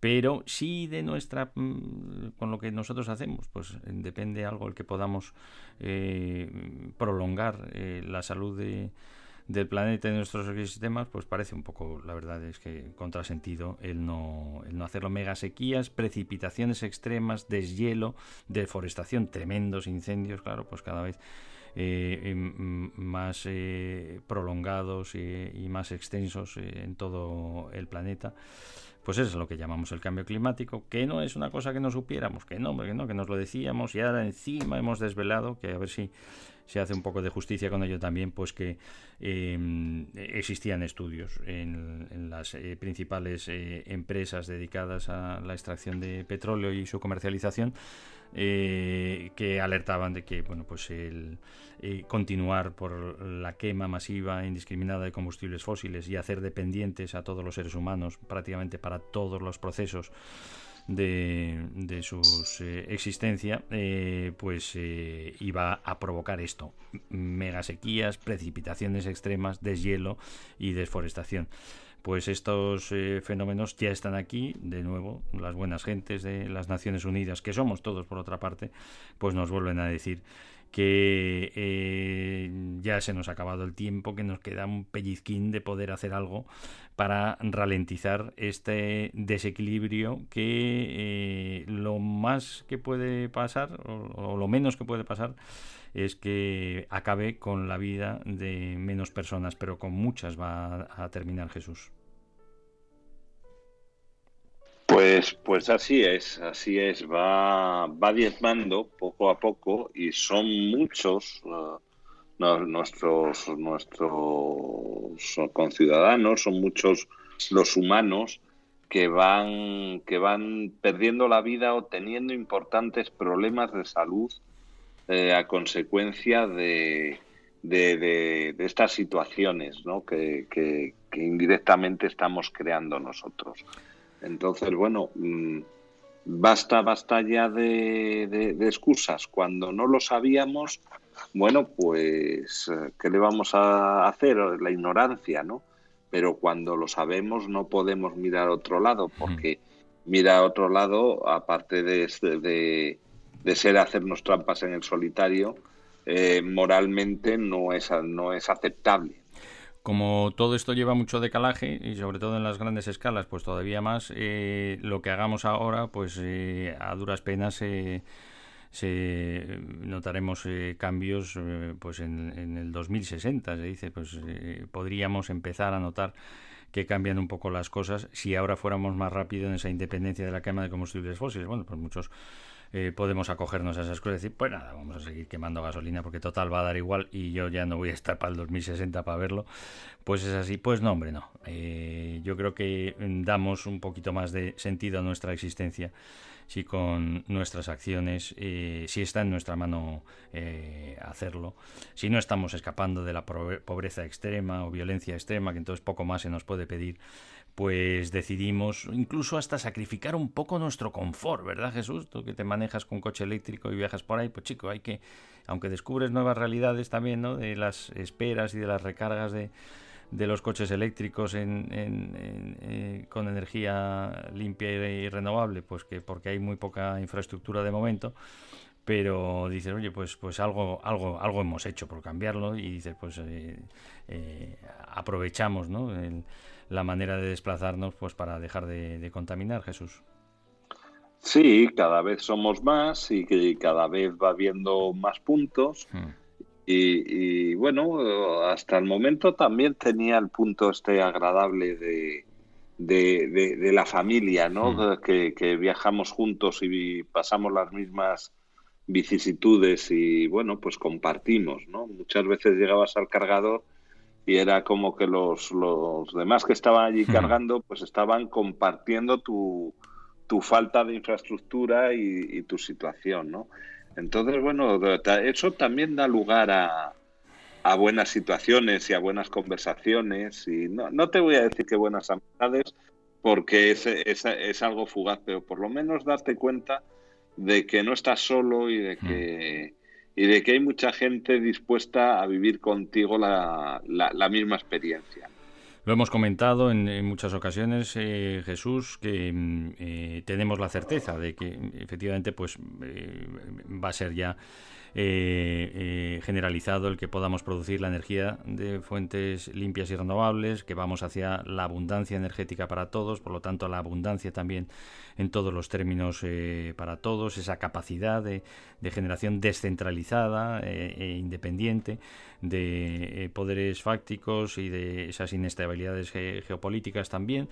Pero sí de nuestra, mm, con lo que nosotros hacemos, pues depende algo el que podamos eh, prolongar eh, la salud de, del planeta y de nuestros ecosistemas, pues parece un poco, la verdad es que contrasentido el no, el no hacerlo. Megasequías, precipitaciones extremas, deshielo, deforestación, tremendos incendios, claro, pues cada vez eh, em, más eh, prolongados eh, y más extensos en todo el planeta. Pues eso es lo que llamamos el cambio climático, que no es una cosa que no supiéramos, que no, que no, que nos lo decíamos y ahora encima hemos desvelado, que a ver si se hace un poco de justicia con ello también, pues que eh, existían estudios en, en las eh, principales eh, empresas dedicadas a la extracción de petróleo y su comercialización eh, que alertaban de que bueno pues el eh, continuar por la quema masiva e indiscriminada de combustibles fósiles y hacer dependientes a todos los seres humanos prácticamente para todos los procesos de, de su eh, existencia, eh, pues eh, iba a provocar esto: megasequías, precipitaciones extremas, deshielo y desforestación. Pues estos eh, fenómenos ya están aquí, de nuevo, las buenas gentes de las Naciones Unidas, que somos todos por otra parte, pues nos vuelven a decir que eh, ya se nos ha acabado el tiempo, que nos queda un pellizquín de poder hacer algo para ralentizar este desequilibrio que eh, lo más que puede pasar, o, lo menos que puede pasar, es que acabe con la vida de menos personas, pero con muchas va a, terminar Jesús. Pues, pues así es, así es, va, va diezmando poco a poco y son muchos no- nuestros, nuestros conciudadanos, son muchos los humanos que van, que van perdiendo la vida o teniendo importantes problemas de salud eh, a consecuencia de, de, estas situaciones ¿no? que, que- que indirectamente estamos creando nosotros. Entonces, bueno, mm, basta, basta ya de- de excusas. Cuando no lo sabíamos, bueno, pues, eh, ¿qué le vamos a hacer? La ignorancia, ¿no? Pero cuando lo sabemos no podemos mirar a otro lado, porque mira a otro lado, aparte de, de, de ser hacernos trampas en el solitario, eh, moralmente no es, no es aceptable. Como todo esto lleva mucho decalaje y sobre todo en las grandes escalas, pues todavía más, eh, lo que hagamos ahora, pues eh, a duras penas eh, se notaremos eh, cambios eh, pues en, en el 2060, se dice, pues eh, podríamos empezar a notar que cambian un poco las cosas si ahora fuéramos más rápido en esa independencia de la quema de combustibles fósiles. Bueno, pues muchos eh, podemos acogernos a esas cosas y decir, pues nada, vamos a seguir quemando gasolina porque total va a dar igual y yo ya no voy a estar para el 2060 para verlo. Pues es así, pues no, hombre, no. Eh, yo creo que mm, damos un poquito más de sentido a nuestra existencia si con nuestras acciones, eh, si está en nuestra mano eh, hacerlo, si no estamos escapando de la pobreza extrema o violencia extrema, que entonces poco más se nos puede pedir, pues decidimos incluso hasta sacrificar un poco nuestro confort, ¿verdad Jesús? Tú que te manejas con coche eléctrico y viajas por ahí, pues chico, hay que, aunque descubres nuevas realidades también, ¿no? De las esperas y de las recargas de, de los coches eléctricos en, en- en, eh, con energía limpia y, y renovable, pues que porque hay muy poca infraestructura de momento, pero dices, oye, pues, pues algo, algo, algo hemos hecho por cambiarlo y dices, pues eh, eh, aprovechamos ¿no? el- la manera de desplazarnos pues para dejar de, de contaminar, Jesús. Sí, cada vez somos más y que cada vez va habiendo más puntos Hmm. Y, y, bueno, hasta el momento también tenía el punto este agradable de, de, de, de la familia, ¿no? Mm. Que, que viajamos juntos y pasamos las mismas vicisitudes y bueno, pues compartimos, ¿no? Muchas veces llegabas al cargador y era como que los, los demás que estaban allí Mm. cargando pues estaban compartiendo tu, tu falta de infraestructura y, y tu situación, ¿no? Entonces, bueno, eso también da lugar a, a buenas situaciones y a buenas conversaciones y no, no te voy a decir que buenas amistades porque es, es, es algo fugaz, pero por lo menos darte cuenta de que no estás solo y de que, y de que hay mucha gente dispuesta a vivir contigo la, la, la misma experiencia. Lo hemos comentado en, muchas ocasiones, eh, Jesús, que mm, eh, tenemos la certeza de que efectivamente pues eh, va a ser ya eh, generalizado el que podamos producir la energía de fuentes limpias y renovables, que vamos hacia la abundancia energética para todos, por lo tanto la abundancia también en todos los términos eh, para todos, esa capacidad de, generación descentralizada eh, e independiente de eh, poderes fácticos y de esas inestabilidades ge geopolíticas también.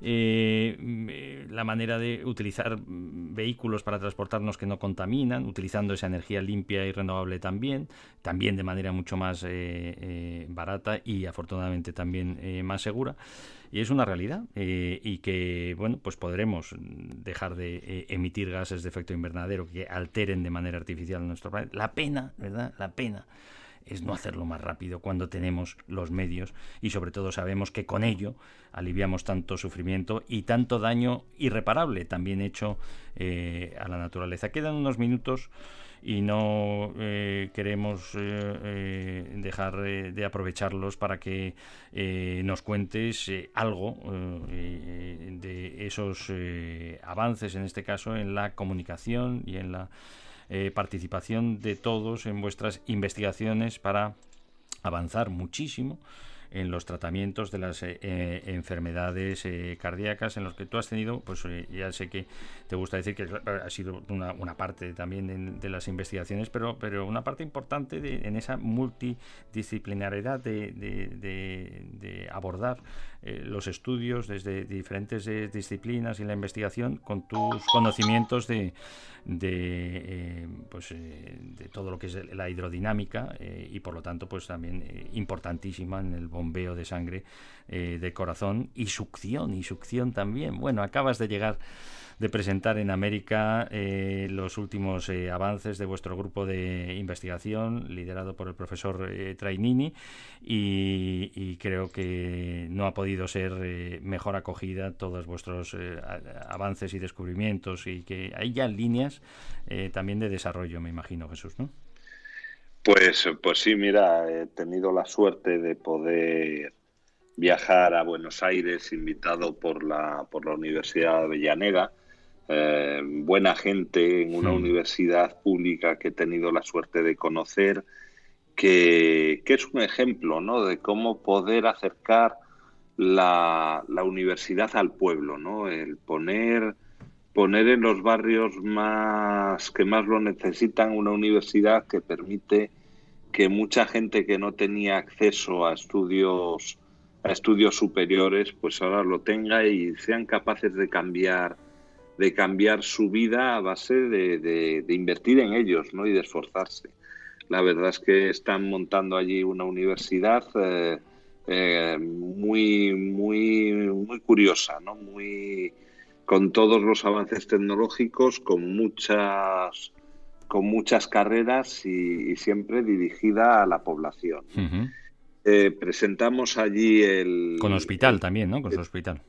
Mm, la manera de utilizar mm, vehículos para transportarnos que no contaminan, utilizando esa energía limpia y renovable también, también de manera mucho más barata y afortunadamente también más segura. Y es una realidad eh, y que, bueno, pues podremos dejar de eh, emitir gases de efecto invernadero que alteren de manera artificial nuestro planeta. La pena, ¿verdad? La pena es no hacerlo más rápido cuando tenemos los medios y sobre todo sabemos que con ello aliviamos tanto sufrimiento y tanto daño irreparable también hecho eh, a la naturaleza. Quedan unos minutos y no eh, queremos eh, eh, dejar de aprovecharlos para que nos cuentes algo de esos avances, en este caso, en la comunicación y en la eh, participación de todos en vuestras investigaciones para avanzar muchísimo en los tratamientos de las eh, eh, enfermedades eh, cardíacas en los que tú has tenido, pues eh, ya sé que te gusta decir que ha sido una, parte también de, las investigaciones, pero, pero una parte importante de, en esa multidisciplinariedad de, abordar los estudios desde diferentes disciplinas y la investigación con tus conocimientos de, de, pues, de todo lo que es la hidrodinámica y por lo tanto pues también importantísima en el bombeo de sangre eh, del corazón y succión y succión también. Bueno, acabas de llegar de presentar en América eh, los últimos eh, avances de vuestro grupo de investigación liderado por el profesor eh, Trainini y, y, creo que no ha podido ser mejor acogida todos vuestros avances y descubrimientos y que hay ya líneas también de desarrollo, me imagino, Jesús, ¿no? Pues, pues sí, mira, he tenido la suerte de poder viajar a Buenos Aires invitado por la, por la Universidad de Avellaneda. Eh, buena gente en una Hmm. sí. universidad pública que he tenido la suerte de conocer, que, que es un ejemplo ¿no? de cómo poder acercar la, la, universidad al pueblo, ¿no? el poner, poner en los barrios más que más lo necesitan una universidad que permite que mucha gente que no tenía acceso a estudios a estudios superiores pues ahora lo tenga y sean capaces de cambiar de cambiar su vida a base de, de, invertir en ellos ¿no? y de esforzarse. La verdad es que están montando allí una universidad eh, eh, muy, muy, muy curiosa, ¿no? muy, con todos los avances tecnológicos, con muchas, con muchas carreras y, y siempre dirigida a la población. Uh -huh. eh, presentamos allí el... Con hospital también, ¿no? Con su hospital.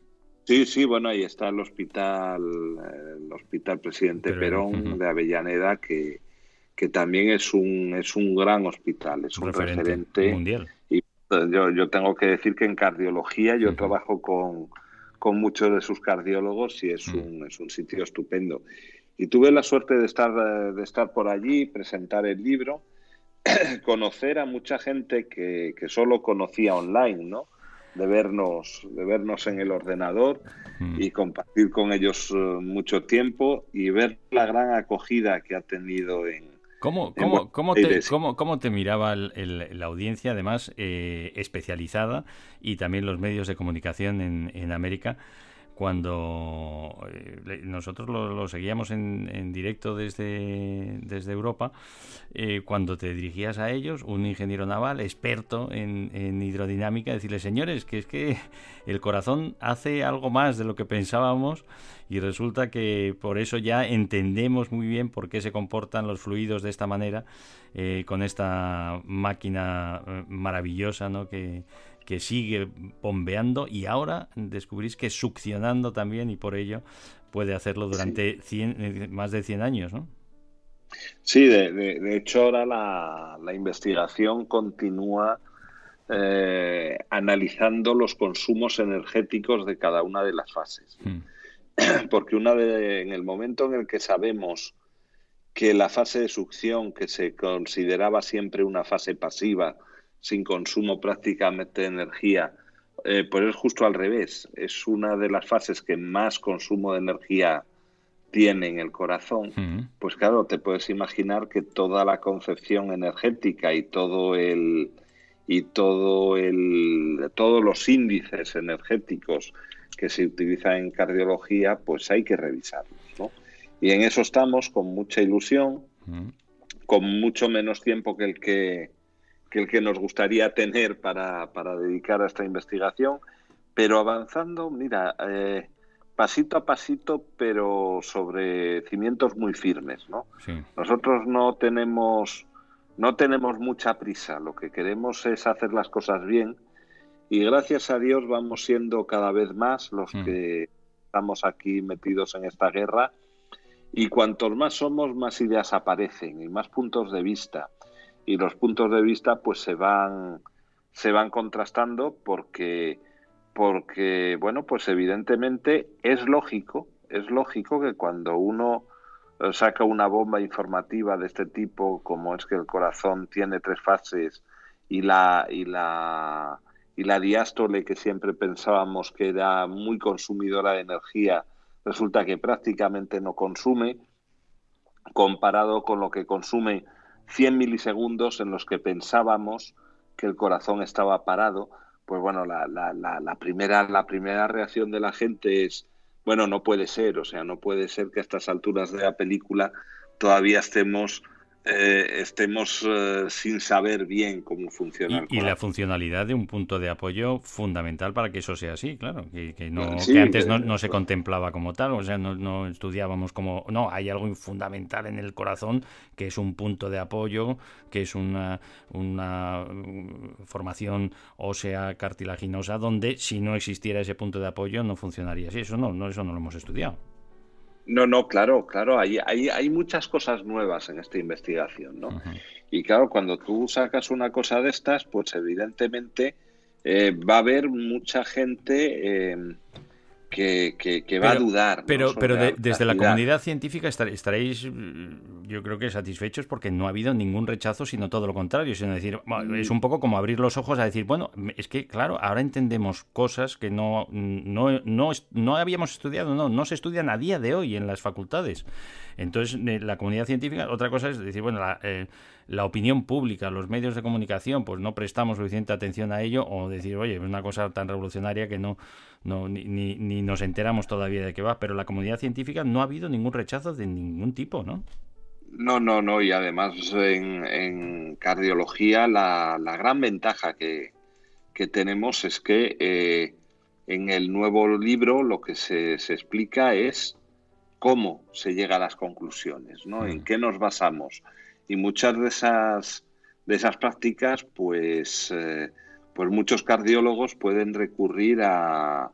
Sí, sí, bueno, ahí está el hospital, el hospital Presidente Pero, Perón uh -huh. de Avellaneda, que, que también es un, es un gran hospital, es un, referente, referente, mundial. Y yo, yo tengo que decir que en cardiología yo uh -huh. trabajo con, con muchos de sus cardiólogos y es, un, es un sitio estupendo. Y tuve la suerte de estar, de estar por allí, presentar el libro, conocer a mucha gente que, que solo conocía online, ¿no? de vernos, de vernos en el ordenador mm. y compartir con ellos uh, mucho tiempo y ver la gran acogida que ha tenido en, ¿Cómo, cómo, cómo te, cómo- cómo te miraba el- el- la audiencia, además, eh, especializada y también los medios de comunicación en, en América? Cuando eh, nosotros lo, seguíamos en, en directo desde, desde Europa, eh, cuando te dirigías a ellos, un ingeniero naval experto en, en hidrodinámica, decirle, señores, que es que el corazón hace algo más de lo que pensábamos y resulta que por eso ya entendemos muy bien por qué se comportan los fluidos de esta manera eh, con esta máquina eh, maravillosa ¿no? que, que sigue bombeando y ahora descubrís que succionando también y por ello puede hacerlo durante 100, eh, más de 100 años, ¿no? Sí, de, de- de hecho ahora la, la investigación continúa eh, analizando los consumos energéticos de cada una de las fases. Mm. Porque una de, en el momento en el que sabemos que la fase de succión, que se consideraba siempre una fase pasiva, sin consumo prácticamente de energía, eh, pues es justo al revés. Es una de las fases que más consumo de energía tiene en el corazón. Pues claro, te puedes imaginar que toda la concepción energética y todo el y todo el todos los índices energéticos que se utilizan en cardiología, pues hay que revisarlos, ¿no? Y en eso estamos con mucha ilusión, con mucho menos tiempo que el que, que el que nos gustaría tener para, para dedicar a esta investigación, pero avanzando, mira, eh, pasito a pasito, pero sobre cimientos muy firmes, ¿no? Sí. Nosotros no tenemos, no tenemos mucha prisa, lo que queremos es hacer las cosas bien y gracias a Dios vamos siendo cada vez más los Mm. que estamos aquí metidos en esta guerra y cuantos más somos, más ideas aparecen y más puntos de vista. Y los puntos de vista pues se van, se van contrastando porque, porque, bueno, pues evidentemente es lógico, es lógico que cuando uno eh, saca una bomba informativa de este tipo, como es que el corazón tiene tres fases y la, y la, y la diástole que siempre pensábamos que era muy consumidora de energía, resulta que prácticamente no consume, comparado con lo que consume 100 milisegundos en los que pensábamos que el corazón estaba parado, pues bueno, la, la, la, la primera, la primera reacción de la gente es, bueno, no puede ser, o sea, no puede ser que a estas alturas de la película todavía estemos eh, estemos eh, sin saber bien cómo funciona Y, y la funcionalidad de un punto de apoyo fundamental para que eso sea así, claro, que, que no, Sí, que antes no, se contemplaba como tal, o sea, no, no estudiábamos como, no, hay algo fundamental en el corazón que es un punto de apoyo, que es una, una mm, formación ósea cartilaginosa, donde si no existiera ese punto de apoyo no funcionaría así, eso no, no eso no lo hemos estudiado. No, no, claro, claro, hay, hay, hay muchas cosas nuevas en esta investigación, ¿no? Y claro, cuando tú sacas una cosa de estas, pues evidentemente eh, va a haber mucha gente eh, que, que- que va Pero- a dudar. Pero, pero de- desde la comunidad científica estar- estaréis, mm, yo creo que satisfechos porque no ha habido ningún rechazo, sino todo lo contrario, sino decir, bueno, es un poco como abrir los ojos a decir, bueno, es que claro, ahora entendemos cosas que no, no, no, no habíamos estudiado, no, no se estudian a día de hoy en las facultades. Entonces, la comunidad científica, otra cosa es decir, bueno, la, eh, la opinión pública, los medios de comunicación, pues no prestamos suficiente atención a ello, o decir, oye, es una cosa tan revolucionaria que no, no ni, ni, nos enteramos todavía de qué va, pero la comunidad científica no ha habido ningún rechazo de ningún tipo, ¿no? No, no, no, y además en, en cardiología la, la gran ventaja que, que tenemos es que eh, en el nuevo libro lo que se, se explica es cómo se llega a las conclusiones, ¿no? En Mm. qué nos basamos. Y muchas de esas, de esas prácticas, pues, eh, pues muchos cardiólogos pueden recurrir a,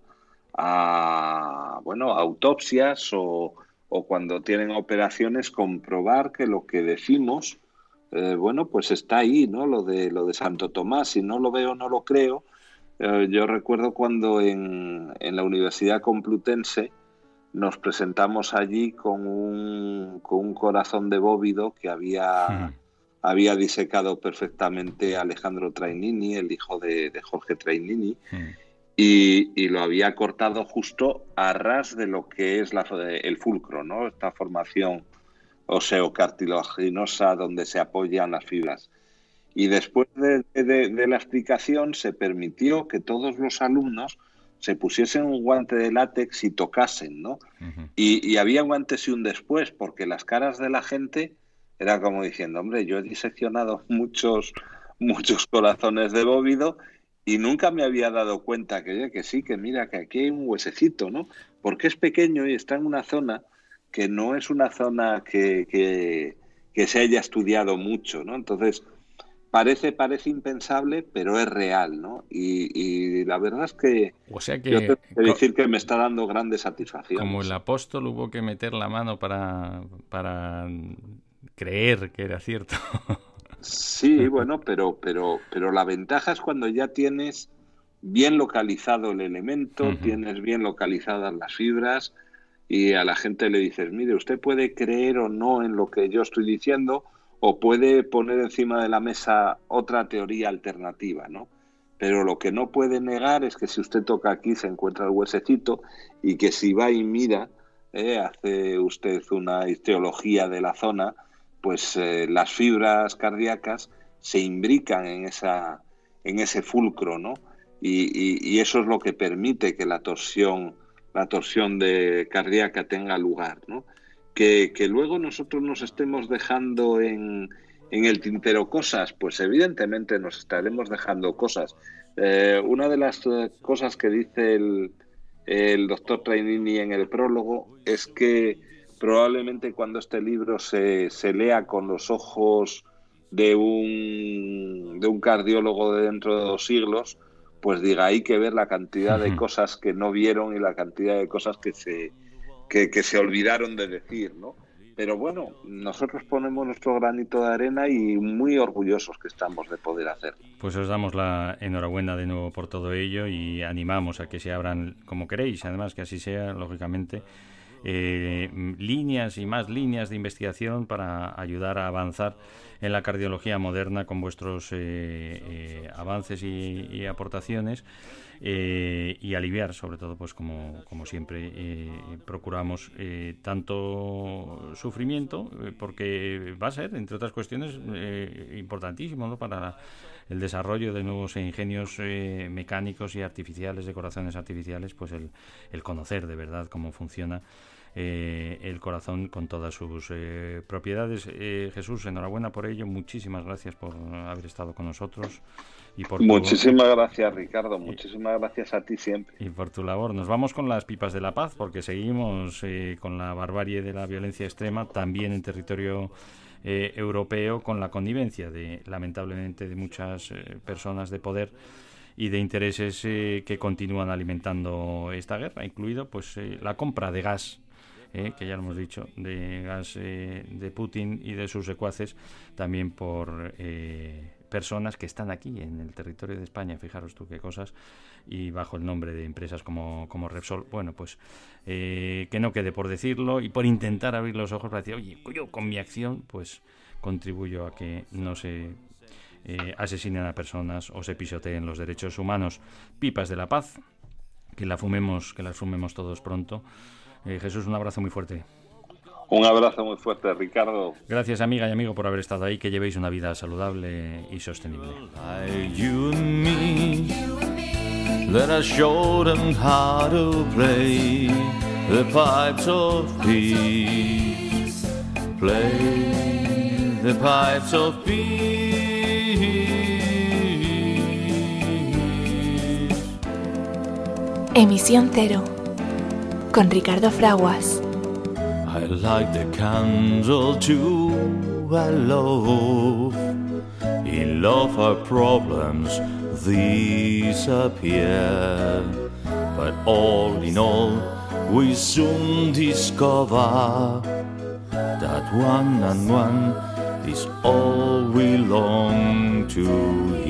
a, bueno, a autopsias o, o cuando tienen operaciones comprobar que lo que decimos, eh, bueno, pues está ahí, ¿no? Lo de, lo de Santo Tomás, si no lo veo, no lo creo. Eh, yo recuerdo cuando en, en la Universidad Complutense nos presentamos allí con un, con un corazón de bóvido que había, había disecado perfectamente Alejandro Trainini, el hijo de, de Jorge Trainini, y, y lo había cortado justo a ras de lo que es la, el fulcro, ¿no? Esta formación oseocartilaginosa donde se apoyan las fibras. Y después de, de- de la explicación se permitió que todos los alumnos se pusiesen un guante de látex y tocasen, ¿no? Y, y había un antes y un después, porque las caras de la gente era como diciendo, hombre, yo he diseccionado muchos, muchos corazones de bóvido y nunca me había dado cuenta que, que sí, que mira, que aquí hay un huesecito, ¿no? Porque es pequeño y está en una zona que no es una zona que, que, que se haya estudiado mucho, ¿no? Entonces, parece, parece impensable, pero es real, ¿no? Y, y la verdad es que O sea yo que, tengo que decir que me está dando grandes satisfacciones. como el apóstol hubo que meter la mano para, para creer que era cierto. Sí, bueno, pero, pero, pero la ventaja es cuando ya tienes bien localizado el elemento, tienes bien localizadas las fibras y a la gente le dices, mire, usted puede creer o no en lo que yo estoy diciendo o puede poner encima de la mesa otra teoría alternativa, ¿no? Pero lo que no puede negar es que si usted toca aquí se encuentra el huesecito y que si va y mira, eh, hace usted una histología de la zona, pues eh, las fibras cardíacas se imbrican en esa en ese fulcro, ¿no? Y eso es lo que permite que la torsión la torsión de cardíaca tenga lugar, ¿no? Que, que luego nosotros nos estemos dejando en, en el tintero cosas, pues evidentemente nos estaremos dejando cosas. Eh, una de las eh, cosas que dice el, el doctor Trainini en el prólogo es que probablemente cuando este libro se, se lea con los ojos de un, de un cardiólogo de dentro de dos siglos, pues diga, hay que ver la cantidad de cosas que no vieron y la cantidad de cosas que se, que, se olvidaron de decir, ¿no? Pero bueno, nosotros ponemos nuestro granito de arena y muy orgullosos que estamos de poder hacerlo. Pues os damos la enhorabuena de nuevo por todo ello y animamos a que se abran como queréis, además que así sea, lógicamente, eh, líneas y más líneas de investigación para ayudar a avanzar en la cardiología moderna con vuestros eh, eh, avances y aportaciones eh, y aliviar, sobre todo, pues como, como siempre eh, procuramos eh, tanto sufrimiento, eh, porque va a ser, entre otras cuestiones, importantísimo ¿no? para el desarrollo de nuevos ingenios mecánicos y artificiales, de corazones artificiales, pues el, el conocer de verdad cómo funciona eh, el corazón con todas sus eh, propiedades. Eh, Jesús, enhorabuena por ello, muchísimas gracias por haber estado con nosotros y por tu- Muchísimas gracias, Ricardo. Muchísimas gracias a ti siempre. y por tu labor. Nos vamos con las pipas de la paz porque seguimos eh, con la barbarie de la violencia extrema también en territorio eh, europeo con la connivencia de lamentablemente de muchas eh, personas de poder y de intereses que continúan alimentando esta guerra, incluido pues la compra de gas eh, que ya lo hemos dicho, de gas eh, de Putin y de sus secuaces, también por eh, personas que están aquí en el territorio de España, fijaros tú qué cosas, y bajo el nombre de empresas como, como Repsol. Bueno, pues eh, que no quede por decirlo y por intentar abrir los ojos para decir, oye, yo con mi acción, pues contribuyo a que no se eh, asesinen a personas o se pisoteen los derechos humanos. Pipas de la paz, que la fumemos, que las fumemos todos pronto. Eh, Jesús, un abrazo muy fuerte. Un abrazo muy fuerte, Ricardo. Gracias amiga y amigo por haber estado ahí, que llevéis una vida saludable y sostenible. Emisión Cero. Con Ricardo Fraguas. I like the candle too, I love. In love our problems disappear. But all in all, we soon discover that one and one is all we long to